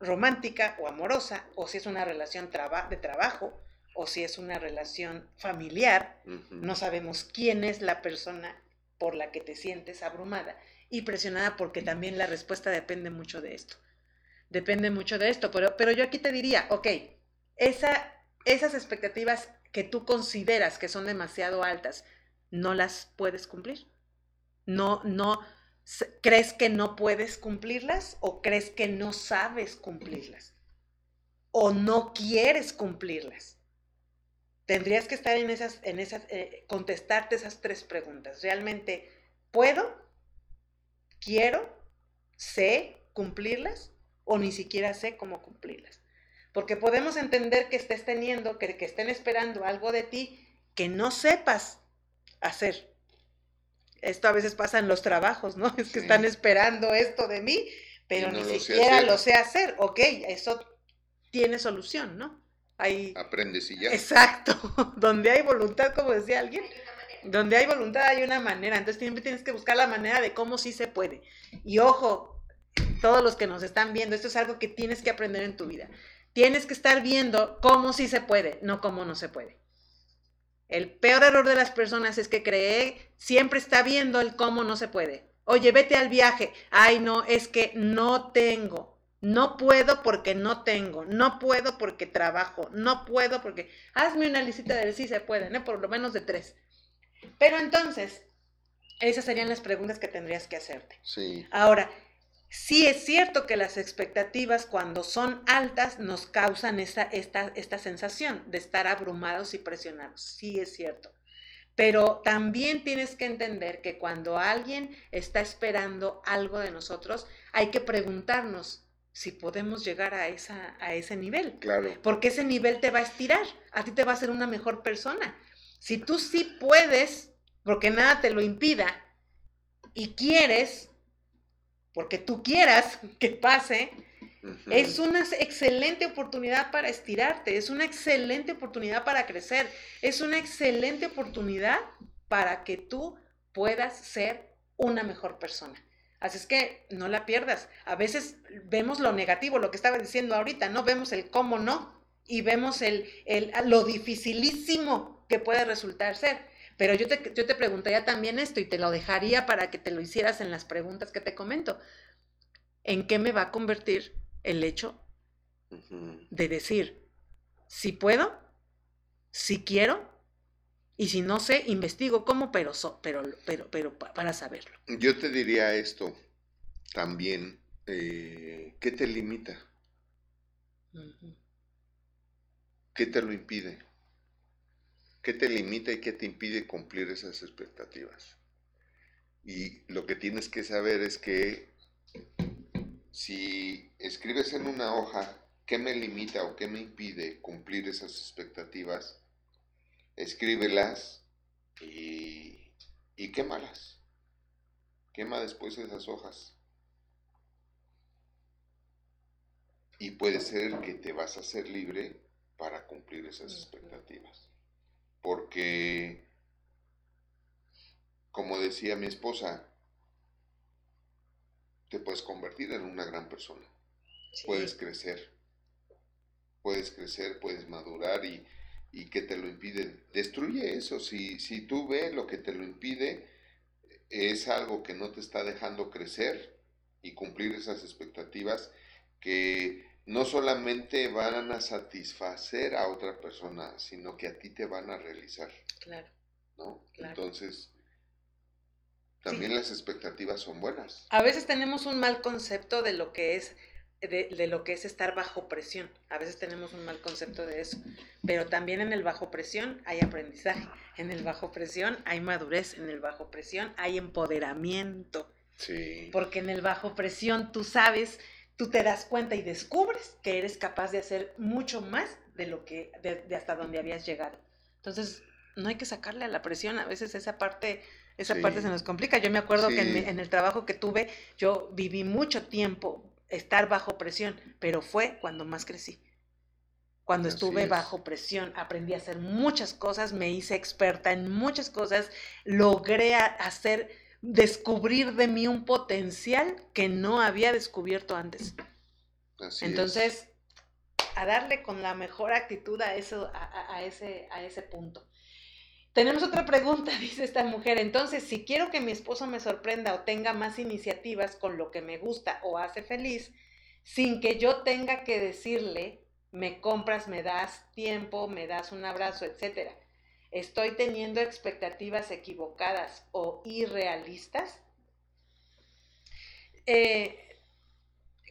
romántica o amorosa, o si es una relación traba de trabajo, o si es una relación familiar. No sabemos quién es la persona por la que te sientes abrumada y presionada, porque también la respuesta depende mucho de esto. Depende mucho de esto, pero, pero yo aquí te diría, ok, esa, esas expectativas que tú consideras que son demasiado altas, ¿no las puedes cumplir? No, no, ¿crees que no puedes cumplirlas o crees que no sabes cumplirlas? ¿O no quieres cumplirlas? Tendrías que estar en esas, en esas, eh, contestarte esas tres preguntas. ¿Realmente puedo? ¿Quiero? ¿Sé cumplirlas? ¿O ni siquiera sé cómo cumplirlas? Porque podemos entender que estés teniendo, que, que estén esperando algo de ti que no sepas hacer. Esto a veces pasa en los trabajos, ¿no? [laughs] Es que Sí. están esperando esto de mí, pero no ni lo siquiera lo sé hacer. Ok, eso tiene solución, ¿no? Hay... Aprendes y ya. Exacto. [laughs] Donde hay voluntad, como decía alguien, Hay una manera. donde hay voluntad hay una manera. Entonces siempre tienes que buscar la manera de cómo sí se puede. Y ojo, todos los que nos están viendo, esto es algo que tienes que aprender en tu vida. Tienes que estar viendo cómo sí se puede, no cómo no se puede. El peor error de las personas es que cree, siempre está viendo el cómo no se puede. Oye, vete al viaje. Ay, no, es que no tengo. No puedo porque no tengo. No puedo porque trabajo. No puedo porque... Hazme una lista del sí se puede, ¿no? Por lo menos de tres. Pero entonces, esas serían las preguntas que tendrías que hacerte. Sí. Ahora, sí es cierto que las expectativas cuando son altas nos causan esta, esta, esta sensación de estar abrumados y presionados. Sí es cierto. Pero también tienes que entender que cuando alguien está esperando algo de nosotros, hay que preguntarnos si podemos llegar a, esa, a ese nivel. Claro. Porque ese nivel te va a estirar, a ti te va a hacer una mejor persona. Si tú sí puedes, porque nada te lo impida, y quieres, porque tú quieras que pase, es una excelente oportunidad para estirarte, es una excelente oportunidad para crecer, es una excelente oportunidad para que tú puedas ser una mejor persona. Así es que no la pierdas. A veces vemos lo negativo, lo que estaba diciendo ahorita, no vemos el cómo no y vemos el, el lo dificilísimo que puede resultar ser. Pero yo te, yo te preguntaría también esto y te lo dejaría para que te lo hicieras en las preguntas que te comento. ¿En qué me va a convertir el hecho de decir, si puedo, si quiero, y si no sé, investigo cómo, pero, pero, pero, pero para saberlo. Yo te diría esto también, eh, ¿qué te limita? ¿Qué te lo impide? ¿Qué te limita y qué te impide cumplir esas expectativas? Y lo que tienes que saber es que si escribes en una hoja qué me limita o qué me impide cumplir esas expectativas, escríbelas y, y quémalas. Quema después esas hojas. Y puede ser que te vas a hacer libre para cumplir esas expectativas. Porque, como decía mi esposa, te puedes convertir en una gran persona. Puedes crecer. Puedes crecer, puedes madurar y, y que te lo impide. Destruye eso. Si, si tú ves lo que te lo impide, es algo que no te está dejando crecer y cumplir esas expectativas que no solamente van a satisfacer a otra persona, sino que a ti te van a realizar. Claro. ¿No? Entonces, también las expectativas son buenas. A veces tenemos un mal concepto de lo que es de, de, lo que es estar bajo presión. A veces tenemos un mal concepto de eso. Pero también en el bajo presión hay aprendizaje. En el bajo presión hay madurez. En el bajo presión hay empoderamiento. Sí. Porque en el bajo presión tú sabes tú te das cuenta y descubres que eres capaz de hacer mucho más de lo que, de, hasta donde habías llegado. Entonces, no hay que sacarle a la presión, a veces esa parte, esa parte se nos complica. Yo me acuerdo que en, el trabajo que tuve, yo viví mucho tiempo estar bajo presión, pero fue cuando más crecí. Cuando estuve bajo presión, aprendí a hacer muchas cosas, me hice experta en muchas cosas, logré hacer descubrir de mí un potencial que no había descubierto antes. Entonces, a darle con la mejor actitud a, eso, a, ese, a ese punto. Tenemos otra pregunta, [laughs] dice esta mujer. Entonces, si quiero que mi esposo me sorprenda o tenga más iniciativas con lo que me gusta o hace feliz, sin que yo tenga que decirle, me compras, me das tiempo, me das un abrazo, etcétera ¿Estoy teniendo expectativas equivocadas o irrealistas? Eh,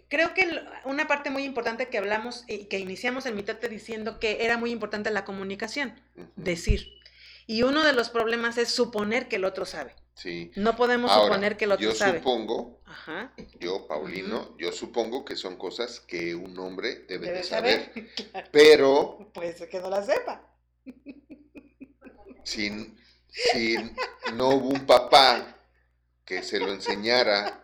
creo que una parte muy importante que hablamos y que iniciamos en mitad diciendo que era muy importante la comunicación, decir. Y uno de los problemas es suponer que el otro sabe. Sí. No podemos suponer que el otro sabe. Yo supongo, yo, Paulino, yo supongo que son cosas que un hombre debe, de saber, [laughs] pero... Puede ser que no la sepa [laughs] si, no hubo un papá que se lo enseñara,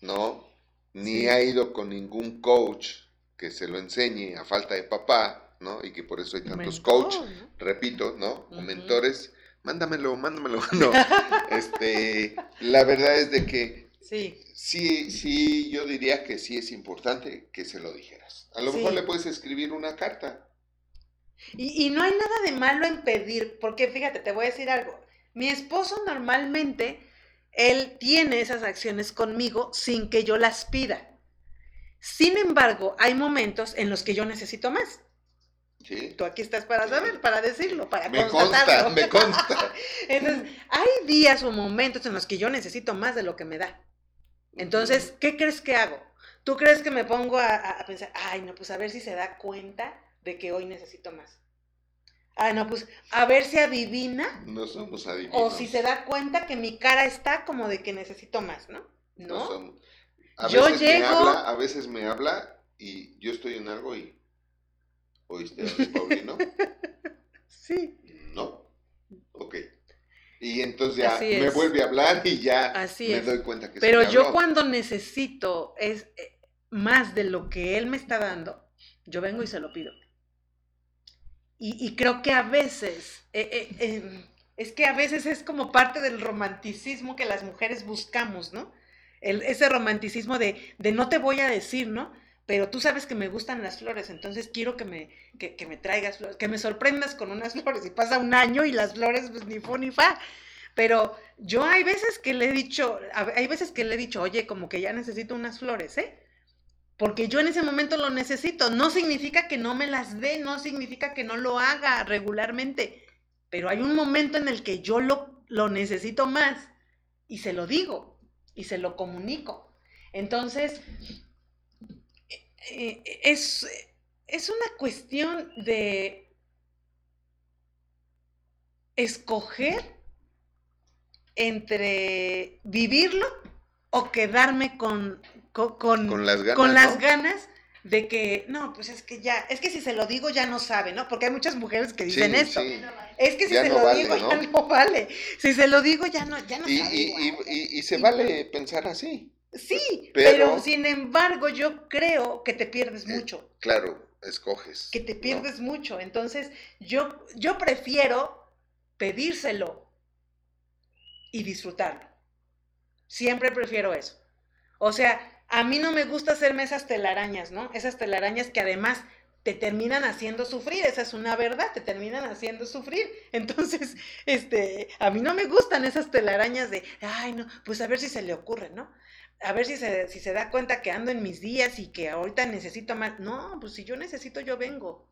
¿no? Ni ha ido con ningún coach que se lo enseñe a falta de papá, ¿no? Y que por eso hay tantos coaches, repito, ¿no? O mentores, mándamelo, mándamelo, [laughs] no. este, la verdad es de que sí. sí, sí, yo diría que sí es importante que se lo dijeras. A lo mejor le puedes escribir una carta, y, no hay nada de malo en pedir, porque fíjate, te voy a decir algo. Mi esposo normalmente, él tiene esas acciones conmigo sin que yo las pida. Sin embargo, hay momentos en los que yo necesito más. Sí. Tú aquí estás para saber, para decirlo, para me constatarlo. Consta, me [laughs] consta. Entonces, hay días o momentos en los que yo necesito más de lo que me da. Entonces, ¿qué crees que hago? ¿Tú crees que me pongo a, a pensar, ay, no, pues a ver si se da cuenta de que hoy necesito más. Ah, no, pues a ver si adivina. No somos adivinos. O si se da cuenta que mi cara está como de que necesito más, ¿no? No. A yo veces llego. Me habla, a veces me habla y yo estoy en algo y. ¿Oíste a [laughs] Paulino? sí. No. y entonces ya me vuelve a hablar y ya me doy cuenta que Pero yo cuando necesito es eh, más de lo que él me está dando, yo vengo y se lo pido. Y, creo que a veces, eh, eh, es que a veces es como parte del romanticismo que las mujeres buscamos, ¿no? El, ese romanticismo de, de no te voy a decir, ¿no? pero tú sabes que me gustan las flores, entonces quiero que me, que, me traigas flores, que me sorprendas con unas [laughs] flores. Y pasa un año y las flores, pues ni fu ni fa. Pero yo hay veces que le he dicho, hay veces que le he dicho, oye, como que ya necesito unas flores, ¿eh? Porque yo en ese momento lo necesito. No significa que no me las dé, no significa que no lo haga regularmente. Pero hay un momento en el que yo lo, lo necesito más y se lo digo y se lo comunico. Entonces, eh, es, es una cuestión de escoger entre vivirlo o quedarme con, con, las, ganas, de que, no, pues es que ya, es que si se lo digo ya no sabe, ¿no? Porque hay muchas mujeres que dicen esto. Es que si se lo digo ya [laughs] no vale. Si se lo digo ya no, ya no y, Y, y, se vale pensar así. Sí, pero, sin embargo yo creo que te pierdes eh, mucho. Claro, escoges. Que te pierdes mucho. Entonces yo, yo prefiero pedírselo y disfrutarlo. Siempre prefiero eso. O sea, a mí no me gusta hacerme esas telarañas, ¿no? Esas telarañas que además te terminan haciendo sufrir, esa es una verdad, te terminan haciendo sufrir. [laughs] Entonces, este, a mí no me gustan esas telarañas de, ay, no, pues a ver si se le ocurre, ¿no? a ver si se, si se da cuenta que ando en mis días y que ahorita necesito más. No, pues si yo necesito, yo vengo.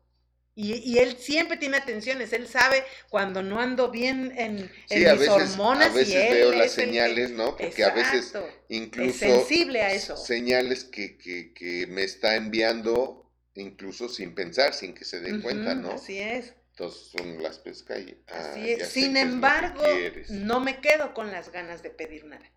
Y, y, él siempre tiene atenciones, él sabe cuando no ando bien en, mis hormonas. A veces veo las señales, ¿no? Porque a veces incluso... Es sensible a eso. Señales que, que, que, me está enviando incluso sin pensar, sin que se den cuenta, ¿no? Así es. Entonces son las pesca y... Ah, así es. Sin embargo, no me quedo con las ganas de pedir nada.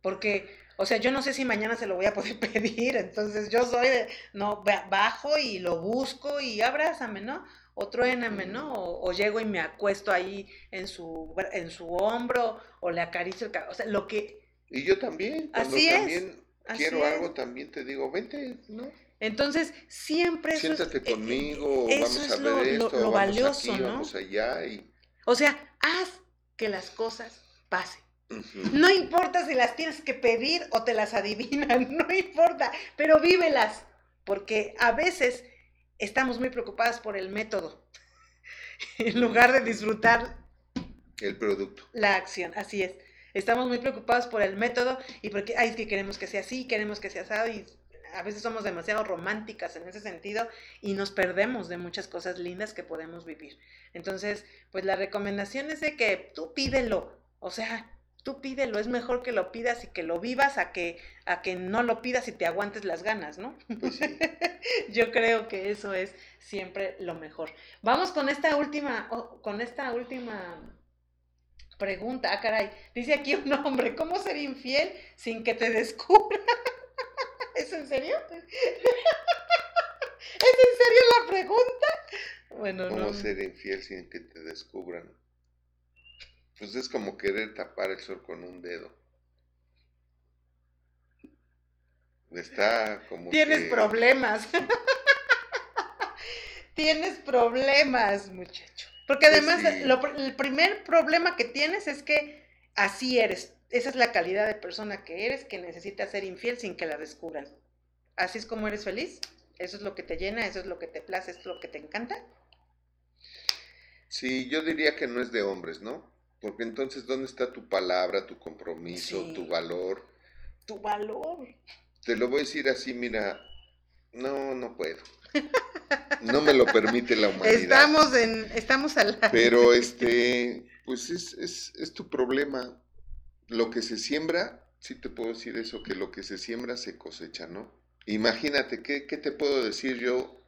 Porque o sea, yo no sé si mañana se lo voy a poder [laughs] pedir, entonces yo soy de, no, bajo y lo busco y abrázame, ¿no? O truéname, ¿no? O, llego y me acuesto ahí en su, en su hombro o le acaricio el o sea, lo que... Y yo también, cuando así también quiero algo, también te digo, vente, ¿no? Entonces, siempre... Siéntate eso es, conmigo, vamos a ver esto, lo, vamos valioso, ¿no? Vamos allá y... O sea, haz que las cosas pasen. No importa si las tienes que pedir o te las adivinan, [laughs] no importa, pero vívelas, porque a veces estamos muy preocupadas por el método, [laughs] en lugar de disfrutar el producto. La acción, así es. Estamos muy preocupados por el método y porque, ay, es que queremos que sea así, queremos que sea así, y a veces somos demasiado románticas en ese sentido y nos perdemos de muchas cosas lindas que podemos vivir. Entonces, pues la recomendación es de que tú pídelo, o sea, tú pídelo, es mejor que lo pidas y que lo vivas a que, a que no lo pidas y te aguantes las ganas, ¿no? Pues [laughs] Yo creo que eso es siempre lo mejor. Vamos con esta última, con esta última pregunta. Ah, caray, dice aquí un hombre, ¿cómo ser infiel sin que te descubra? [laughs] ¿Es en serio? [laughs] ¿Es en serio la pregunta? Bueno, ¿Cómo ser infiel sin que te descubran? Pues es como querer tapar el sol con un dedo. Está como. Tienes problemas. [laughs] tienes problemas, muchacho. Porque pues además, el primer problema que tienes es que así eres. Esa es la calidad de persona que eres, que necesitas ser infiel sin que la descubran. Así es como eres feliz. Eso es lo que te llena, eso es lo que te place, es lo que te encanta. Sí, yo diría que no es de hombres, ¿no? Porque entonces, ¿dónde está tu palabra, tu compromiso, tu valor? Tu valor. Te lo voy a decir así, mira, no, no puedo. No me lo permite la humanidad. Estamos en, estamos al Pero este, pues es, es, es tu problema. Lo que se siembra, sí te puedo decir eso, que lo que se siembra se cosecha, ¿no? Imagínate, ¿qué, qué te puedo decir yo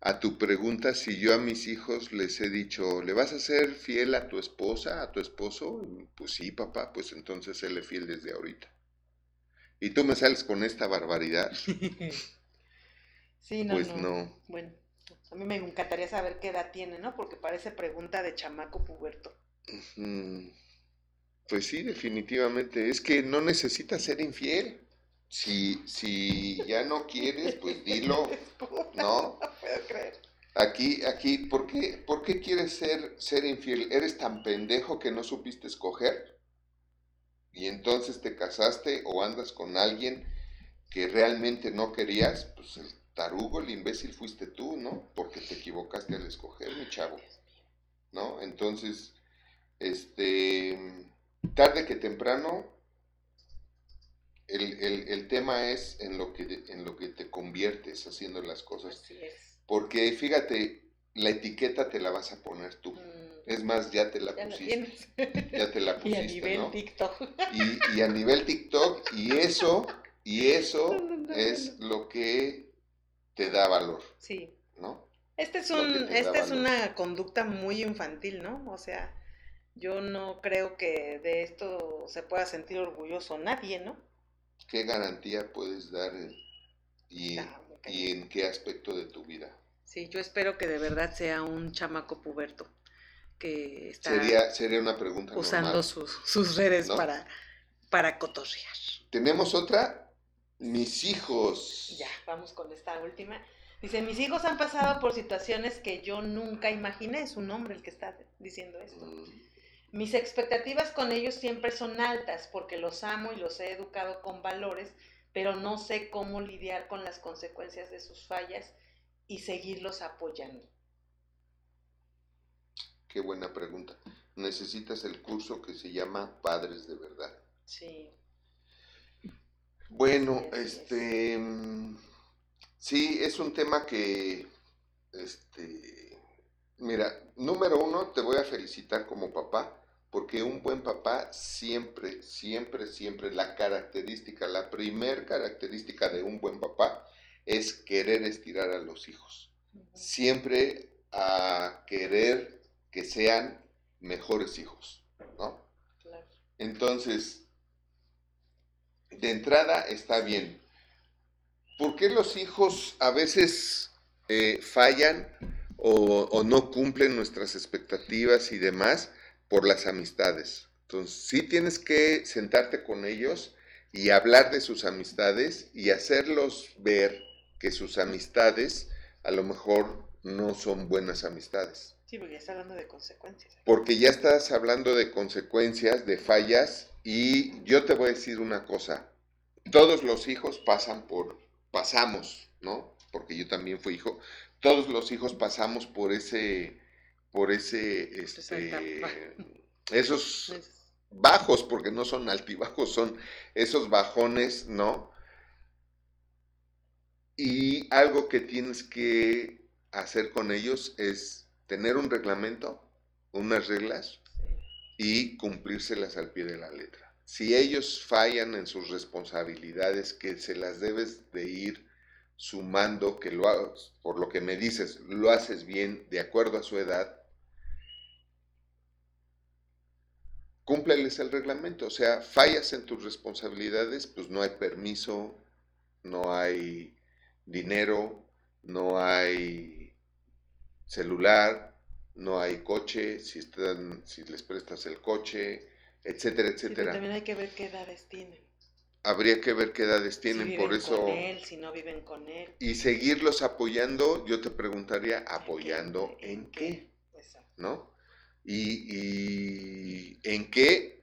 a tu pregunta si yo a mis hijos les he dicho, ¿le vas a ser fiel a tu esposa, a tu esposo? Pues sí, papá, pues entonces séle fiel desde ahorita. Y tú me sales con esta barbaridad. [laughs] sí, no, pues no. Bueno, a mí me encantaría saber qué edad tiene, ¿no? Porque parece pregunta de chamaco puberto. Pues sí, definitivamente. Es que no necesitas ser infiel. Si, si ya no quieres, pues dilo, [laughs] ¿no? No puedo creer. Aquí, aquí, ¿por qué, por qué quieres ser, ser infiel? ¿Eres tan pendejo que no supiste escoger? Y entonces te casaste o andas con alguien que realmente no querías, pues el tarugo, el imbécil fuiste tú, ¿no? Porque te equivocaste al escoger, mi chavo, ¿no? Entonces, este, tarde que temprano, el, el- el tema es en lo, que, en lo que te conviertes haciendo las cosas. Así es. Porque fíjate, la etiqueta te la vas a poner tú. Mm, Es más, ya te la ya pusiste. Ya te la [laughs] Y a pusiste, nivel ¿no? TikTok. Y, y a nivel TikTok, y eso, y [laughs] eso No, no, no, es lo que te da valor, Sí. ¿no? Este es un, esta es una conducta muy infantil, ¿no? O sea, yo no creo que de esto se pueda sentir orgulloso nadie, ¿no? ¿Qué garantía puedes dar y, en qué aspecto de tu vida? Sí, yo espero que de verdad sea un chamaco puberto que está Sería, sería una pregunta usando normal. sus, sus redes ¿no? para, para cotorrear. Tenemos otra, mis hijos. Ya, vamos con esta última. Dice, mis hijos han pasado por situaciones que yo nunca imaginé. Es un hombre el que está diciendo esto. Mm, Mis expectativas con ellos siempre son altas porque los amo y los he educado con valores, pero no sé cómo lidiar con las consecuencias de sus fallas y seguirlos apoyando. Qué buena pregunta. Necesitas el curso que se llama Padres de Verdad. Sí, Bueno, este, sí, es un tema que, este, mira, número uno, te voy a felicitar como papá, porque un buen papá siempre, siempre, siempre, la característica, la primer característica de un buen papá es querer estirar a los hijos. Siempre a querer que sean mejores hijos, ¿no? claro. Entonces, de entrada está bien. ¿Por qué los hijos a veces eh, fallan o, o no cumplen nuestras expectativas y demás? Por las amistades. Entonces, sí tienes que sentarte con ellos y hablar de sus amistades y hacerlos ver que sus amistades a lo mejor no son buenas amistades. Sí, porque ya está hablando de consecuencias. Porque ya estás hablando de consecuencias, de fallas, y yo te voy a decir una cosa. Todos los hijos pasan por, pasamos, ¿no? Porque yo también fui hijo. Todos los hijos pasamos por ese, por ese, este, [laughs] esos bajos, porque no son altibajos, son esos bajones, ¿no? Y algo que tienes que hacer con ellos es tener un reglamento, unas reglas y cumplírselas al pie de la letra. Si ellos fallan en sus responsabilidades, que se las debes de ir sumando, que lo hagas, por lo que me dices, lo haces bien de acuerdo a su edad, cúmpleles el reglamento. O sea, fallas en tus responsabilidades, pues no hay permiso, no hay dinero, no hay celular, no hay coche, si están, si les prestas el coche, etcétera, Sí, etcétera. también hay que ver qué edades tienen. Habría que ver qué edades si tienen, viven por eso con él, si no viven con él. y seguirlos apoyando, yo te preguntaría, ¿apoyando en qué? Exacto. ¿No? Y, y en qué,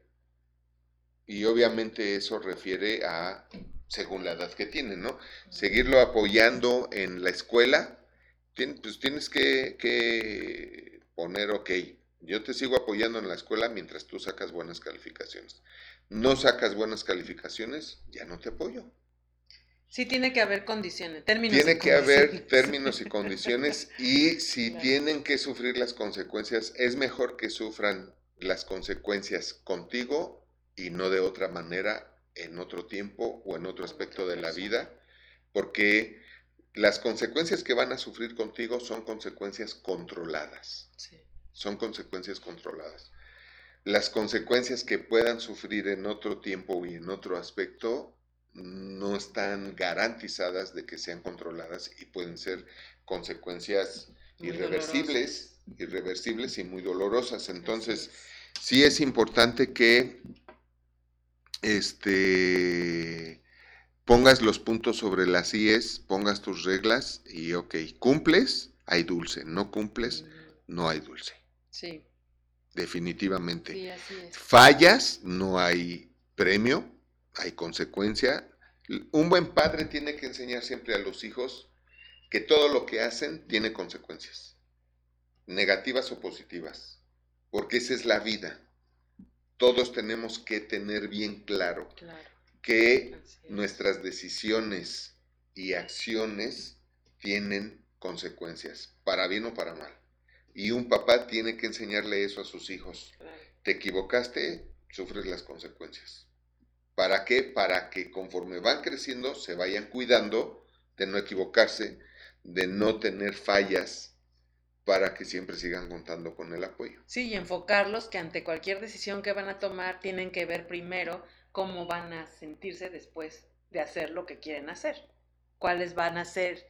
y obviamente eso refiere a, según la edad que tienen, ¿no? Seguirlo apoyando en la escuela, pues tienes que, que poner, ok, yo te sigo apoyando en la escuela mientras tú sacas buenas calificaciones. No sacas buenas calificaciones, ya no te apoyo. Sí tiene que haber condiciones, términos. Tiene y que haber [laughs] términos y condiciones y si Claro. tienen que sufrir las consecuencias, es mejor que sufran las consecuencias contigo y no de otra manera en otro tiempo o en otro aspecto de la vida, porque las consecuencias que van a sufrir contigo son consecuencias controladas, Sí. son consecuencias controladas. Las consecuencias que puedan sufrir en otro tiempo y en otro aspecto no están garantizadas de que sean controladas y pueden ser consecuencias Muy irreversibles, irreversibles y muy dolorosas. Entonces, sí es importante que este pongas los puntos sobre las IES, pongas tus reglas y ok, cumples, hay dulce, no cumples, no hay dulce. Sí. Definitivamente. Sí, así es. Fallas, no hay premio, hay consecuencia. Un buen padre tiene que enseñar siempre a los hijos que todo lo que hacen tiene consecuencias, negativas o positivas, porque esa es la vida. Todos tenemos que tener bien claro Claro. que nuestras decisiones y acciones tienen consecuencias, para bien o para mal. Y un papá tiene que enseñarle eso a sus hijos. Claro. Te equivocaste, sufres las consecuencias. ¿Para qué? Para que conforme van creciendo se vayan cuidando de no equivocarse, de no tener fallas, para que siempre sigan contando con el apoyo. Sí, y enfocarlos que ante cualquier decisión que van a tomar tienen que ver primero cómo van a sentirse después de hacer lo que quieren hacer. Cuáles van a ser,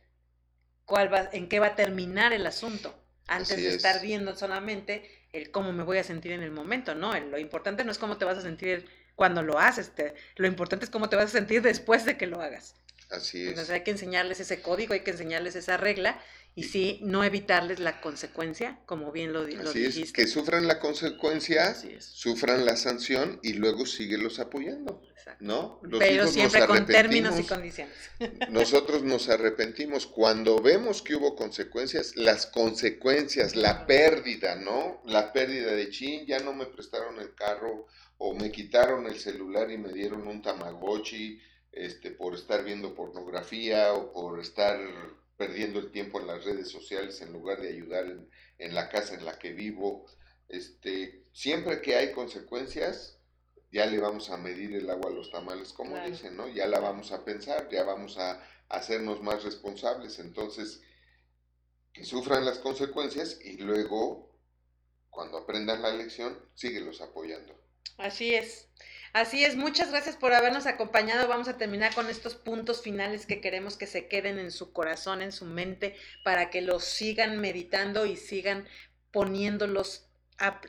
cuál va, en qué va a terminar el asunto. Antes Así de es. estar viendo solamente el cómo me voy a sentir en el momento, ¿no? El- lo importante no es cómo te vas a sentir cuando lo haces, te- lo importante es cómo te vas a sentir después de que lo hagas. Así es. Entonces hay que enseñarles ese código, hay que enseñarles esa regla y sí, no evitarles la consecuencia, como bien lo, lo Así es, dijiste. que sufran la consecuencia, sufran la sanción y luego síguelos apoyando, Exacto. ¿no? Los Pero hijos siempre nos con términos y condiciones. [laughs] Nosotros nos arrepentimos cuando vemos que hubo consecuencias, las consecuencias, la pérdida, ¿no? La pérdida de chin, ya no me prestaron el carro o me quitaron el celular y me dieron un tamagotchi, este, por estar viendo pornografía o por estar perdiendo el tiempo en las redes sociales en lugar de ayudar en, en la casa en la que vivo. Este, siempre que hay consecuencias, ya le vamos a medir el agua a los tamales, como Claro. dicen, ¿no? Ya la vamos a pensar, ya vamos a hacernos más responsables. Entonces, que sufran las consecuencias y luego, cuando aprendan la lección, síguelos apoyando. Así es. Así es, muchas gracias por habernos acompañado. Vamos a terminar con estos puntos finales que queremos que se queden en su corazón, en su mente, para que los sigan meditando y sigan poniéndolos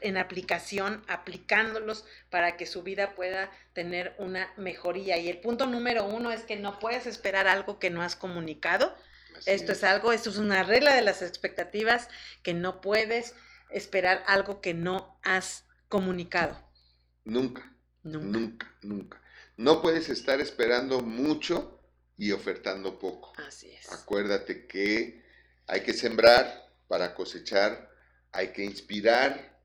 en aplicación, aplicándolos para que su vida pueda tener una mejoría. Y el punto número uno es que no puedes esperar algo que no has comunicado. Así Esto es algo, esto es una regla de las expectativas, que no puedes esperar algo que no has comunicado. Nunca, Nunca. nunca, nunca. No puedes estar esperando mucho y ofertando poco. Así es. Acuérdate que hay que sembrar para cosechar, hay que inspirar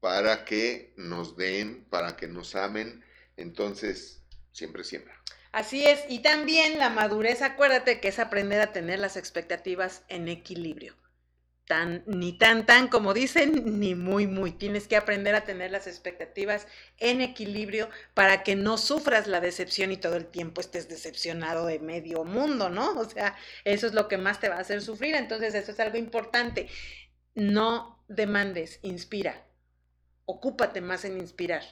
para que nos den, para que nos amen. Entonces, siempre siembra. Así es. Y también la madurez, acuérdate que es aprender a tener las expectativas en equilibrio. Tan, ni tan, tan como dicen, [laughs] ni muy, muy. Tienes que aprender a tener las expectativas en equilibrio para que no sufras la decepción y todo el tiempo estés decepcionado de medio mundo, ¿no? [laughs] O sea, eso es lo que más te va a hacer sufrir. Entonces, eso es algo importante. No demandes, inspira. Ocúpate más en inspirar.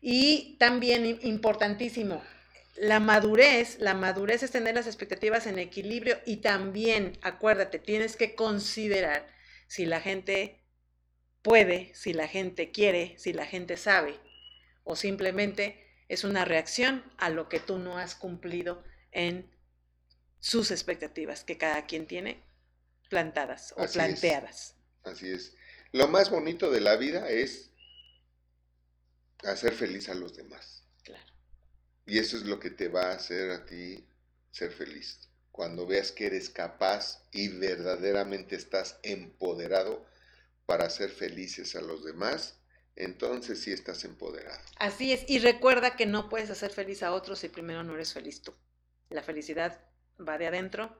Y también importantísimo, la madurez, la madurez es tener las expectativas en equilibrio y también, acuérdate, tienes que considerar si la gente puede, si la gente quiere, si la gente sabe o simplemente es una reacción a lo que tú no has cumplido en sus expectativas que cada quien tiene plantadas o Así es. planteadas. Así es. Lo más bonito de la vida es hacer feliz a los demás. Y eso es lo que te va a hacer a ti ser feliz. Cuando veas que eres capaz y verdaderamente estás empoderado para hacer felices a los demás, entonces sí estás empoderado. Así es, y recuerda que no puedes hacer feliz a otros si primero no eres feliz tú. La felicidad va de adentro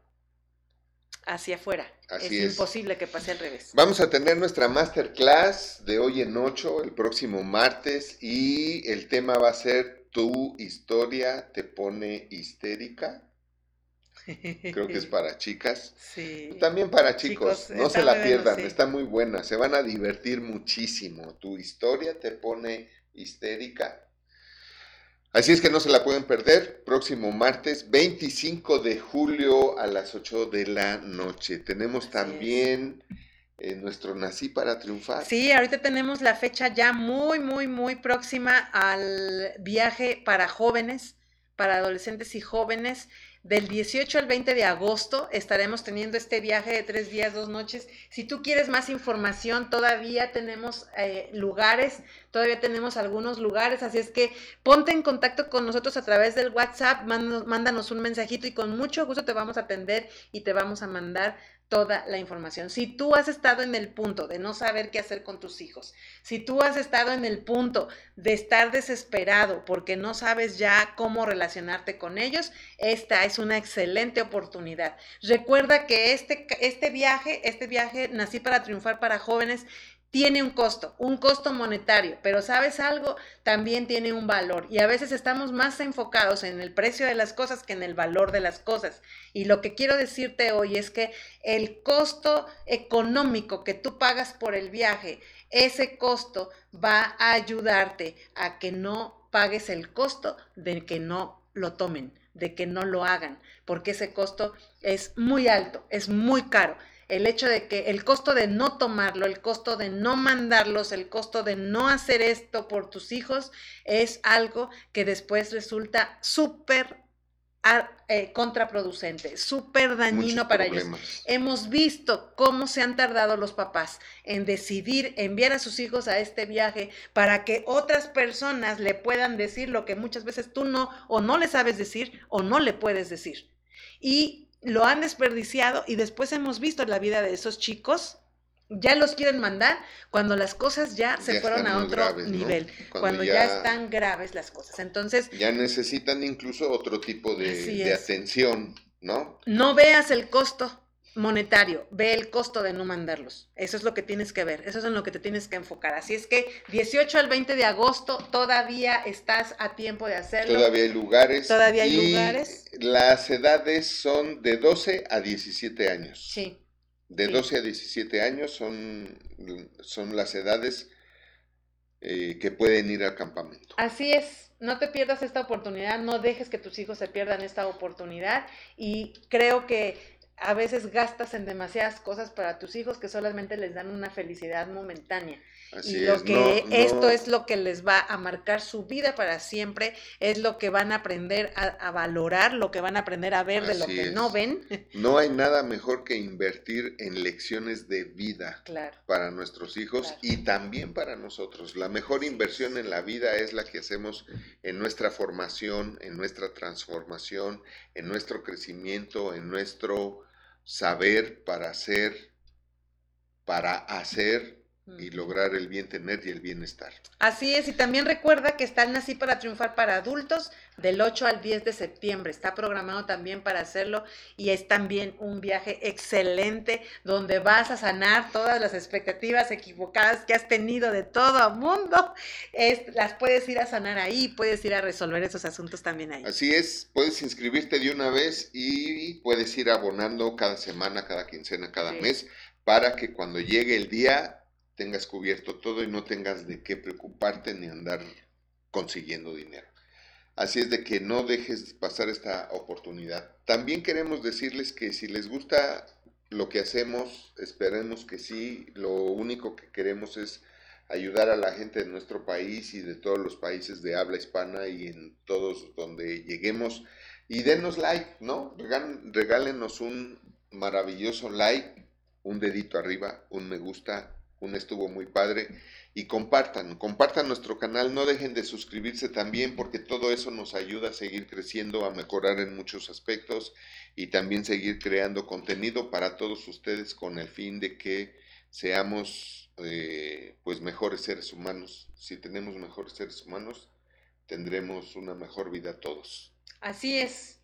hacia afuera. Así es, es. imposible que pase al revés. Vamos a tener nuestra masterclass de hoy en 8, el próximo martes, y el tema va a ser Tu historia te pone histérica. Creo que es para chicas. [laughs] Sí. También para chicos, Chicos, no se la bueno, pierdan, sí. está muy buena, se van a divertir muchísimo. Tu historia te pone histérica. Así es que no se la pueden perder. Próximo martes 25 de julio a las 8 de la noche. Tenemos Así también en nuestro Nací para Triunfar. Sí, ahorita tenemos la fecha ya muy, muy, muy próxima al viaje para jóvenes, para adolescentes y jóvenes. Del 18 al 20 de agosto estaremos teniendo este viaje de tres días, dos noches. Si tú quieres más información, todavía tenemos eh, lugares, todavía tenemos algunos lugares, así es que ponte en contacto con nosotros a través del WhatsApp, mándanos un mensajito y con mucho gusto te vamos a atender y te vamos a mandar toda la información. Si tú has estado en el punto de no saber qué hacer con tus hijos, si tú has estado en el punto de estar desesperado porque no sabes ya cómo relacionarte con ellos, esta es una excelente oportunidad. Recuerda que este, este viaje, este viaje Nací para Triunfar para jóvenes, tiene un costo, un costo monetario, pero sabes algo, también tiene un valor y a veces estamos más enfocados en el precio de las cosas que en el valor de las cosas. Y lo que quiero decirte hoy es que el costo económico que tú pagas por el viaje, ese costo va a ayudarte a que no pagues el costo de que no lo tomen, de que no lo hagan, porque ese costo es muy alto, es muy caro el hecho de que el costo de no tomarlo, el costo de no mandarlos, el costo de no hacer esto por tus hijos es algo que después resulta súper ah, eh, contraproducente, súper dañino para ellos. Hemos visto cómo se han tardado los papás en decidir enviar a sus hijos a este viaje para que otras personas le puedan decir lo que muchas veces tú no o no le sabes decir o no le puedes decir. Y lo han desperdiciado y después hemos visto la vida de esos chicos ya los quieren mandar cuando las cosas ya se fueron a otro nivel, cuando, ya, están graves las cosas. Entonces... Ya necesitan incluso otro tipo de, de atención, ¿no? No veas el costo monetario, ve el costo de no mandarlos. Eso es lo que tienes que ver, eso es en lo que te tienes que enfocar. Así es que 18 al 20 de agosto todavía estás a tiempo de hacerlo. Todavía hay lugares. Todavía hay lugares. Las edades son de 12 a 17 años. Sí. De 12 a 17 años son, son las edades eh, que pueden ir al campamento. Así es, no te pierdas esta oportunidad, no dejes que tus hijos se pierdan esta oportunidad y creo que a veces gastas en demasiadas cosas para tus hijos que solamente les dan una felicidad momentánea. y lo que esto es lo que les va a marcar su vida para siempre, es lo que van a aprender a, valorar, lo que van a aprender a ver de lo que no ven. No hay nada mejor que invertir en lecciones de vida para nuestros hijos y también para nosotros. La mejor inversión en la vida es la que hacemos en nuestra formación, en nuestra transformación, en nuestro crecimiento, en nuestro saber para hacer, para hacer y lograr el bien tener y el bienestar. Así es, y también recuerda que está el Nací para Triunfar para adultos del 8 al 10 de septiembre. Está programado también para hacerlo y es también un viaje excelente donde vas a sanar todas las expectativas equivocadas que has tenido de todo el mundo. Es, las puedes ir a sanar ahí, puedes ir a resolver esos asuntos también ahí. Así es, puedes inscribirte de una vez y puedes ir abonando cada semana, cada quincena, cada mes para que cuando llegue el día tengas cubierto todo y no tengas de qué preocuparte ni andar consiguiendo dinero. Así es de que no dejes pasar esta oportunidad. También queremos decirles que si les gusta lo que hacemos, esperemos que sí. Lo único que queremos es ayudar a la gente de nuestro país y de todos los países de habla hispana y en todos donde lleguemos. Y denos like, ¿no? Regálenos un maravilloso like, un dedito arriba, un me gusta, un estuvo muy padre. Y compartan, compartan nuestro canal, no dejen de suscribirse también porque todo eso nos ayuda a seguir creciendo, a mejorar en muchos aspectos y también seguir creando contenido para todos ustedes con el fin de que seamos eh, pues mejores seres humanos. Si tenemos mejores seres humanos, tendremos una mejor vida todos. Así es,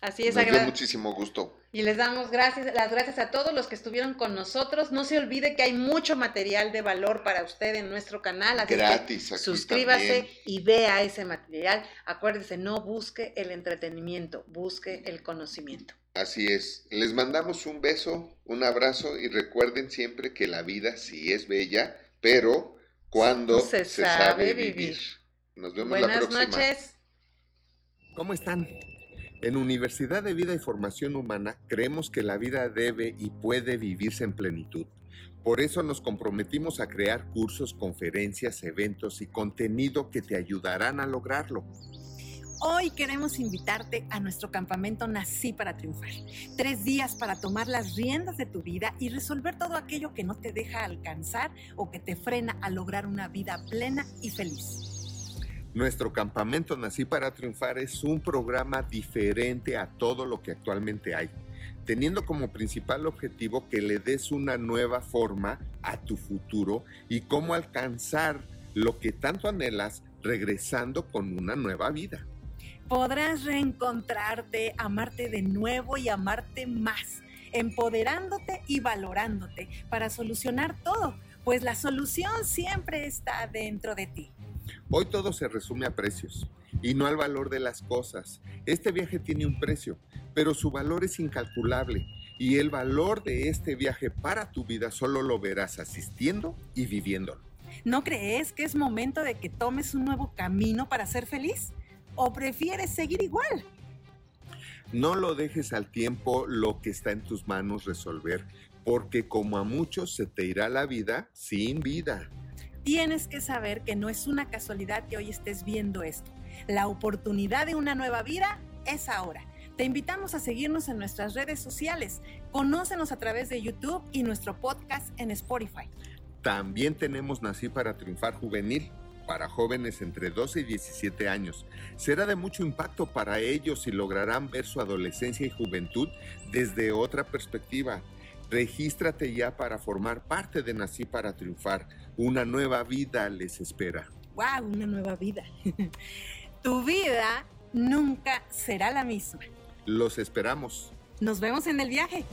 así es. Nos dio muchísimo gusto. Y les damos gracias, las gracias a todos los que estuvieron con nosotros. No se olvide que hay mucho material de valor para usted en nuestro canal. Así Gratis. Que suscríbase y vea ese material. Acuérdese, no busque el entretenimiento, busque el conocimiento. Así es. Les mandamos un beso, un abrazo y recuerden siempre que la vida sí es bella, pero cuando se, sabe, vivir. Nos vemos la próxima. Buenas noches. ¿Cómo están? En Universidad de Vida y Formación Humana creemos que la vida debe y puede vivirse en plenitud. Por eso nos comprometimos a crear cursos, conferencias, eventos y contenido que te ayudarán a lograrlo. Hoy queremos invitarte a nuestro campamento Nací para Triunfar. Tres días para tomar las riendas de tu vida y resolver todo aquello que no te deja alcanzar o que te frena a lograr una vida plena y feliz. Nuestro campamento Nací para Triunfar es un programa diferente a todo lo que actualmente hay, teniendo como principal objetivo que le des una nueva forma a tu futuro y cómo alcanzar lo que tanto anhelas regresando con una nueva vida podrás reencontrarte, amarte de nuevo y amarte más, empoderándote y valorándote para solucionar todo, pues la solución siempre está dentro de ti. Hoy todo se resume a precios y no al valor de las cosas. Este viaje tiene un precio, pero su valor es incalculable y el valor de este viaje para tu vida solo lo verás asistiendo y viviéndolo. ¿No crees que es momento de que tomes un nuevo camino para ser feliz? o prefieres seguir igual? No lo dejes al tiempo lo que está en tus manos resolver, porque como a muchos se te irá la vida sin vida. Tienes que saber que no es una casualidad que hoy estés viendo esto. La oportunidad de una nueva vida es ahora. Te invitamos a seguirnos en nuestras redes sociales. Conócenos a través de YouTube y nuestro podcast en Spotify. También tenemos Nací para Triunfar Juvenil para jóvenes entre 12 y 17 años. Será de mucho impacto para ellos y lograrán ver su adolescencia y juventud desde otra perspectiva. Regístrate ya para formar parte de Nací para Triunfar. Una nueva vida les espera. ¡Wow! Una nueva vida. [laughs] tu vida nunca será la misma. Los esperamos. Nos vemos en el viaje.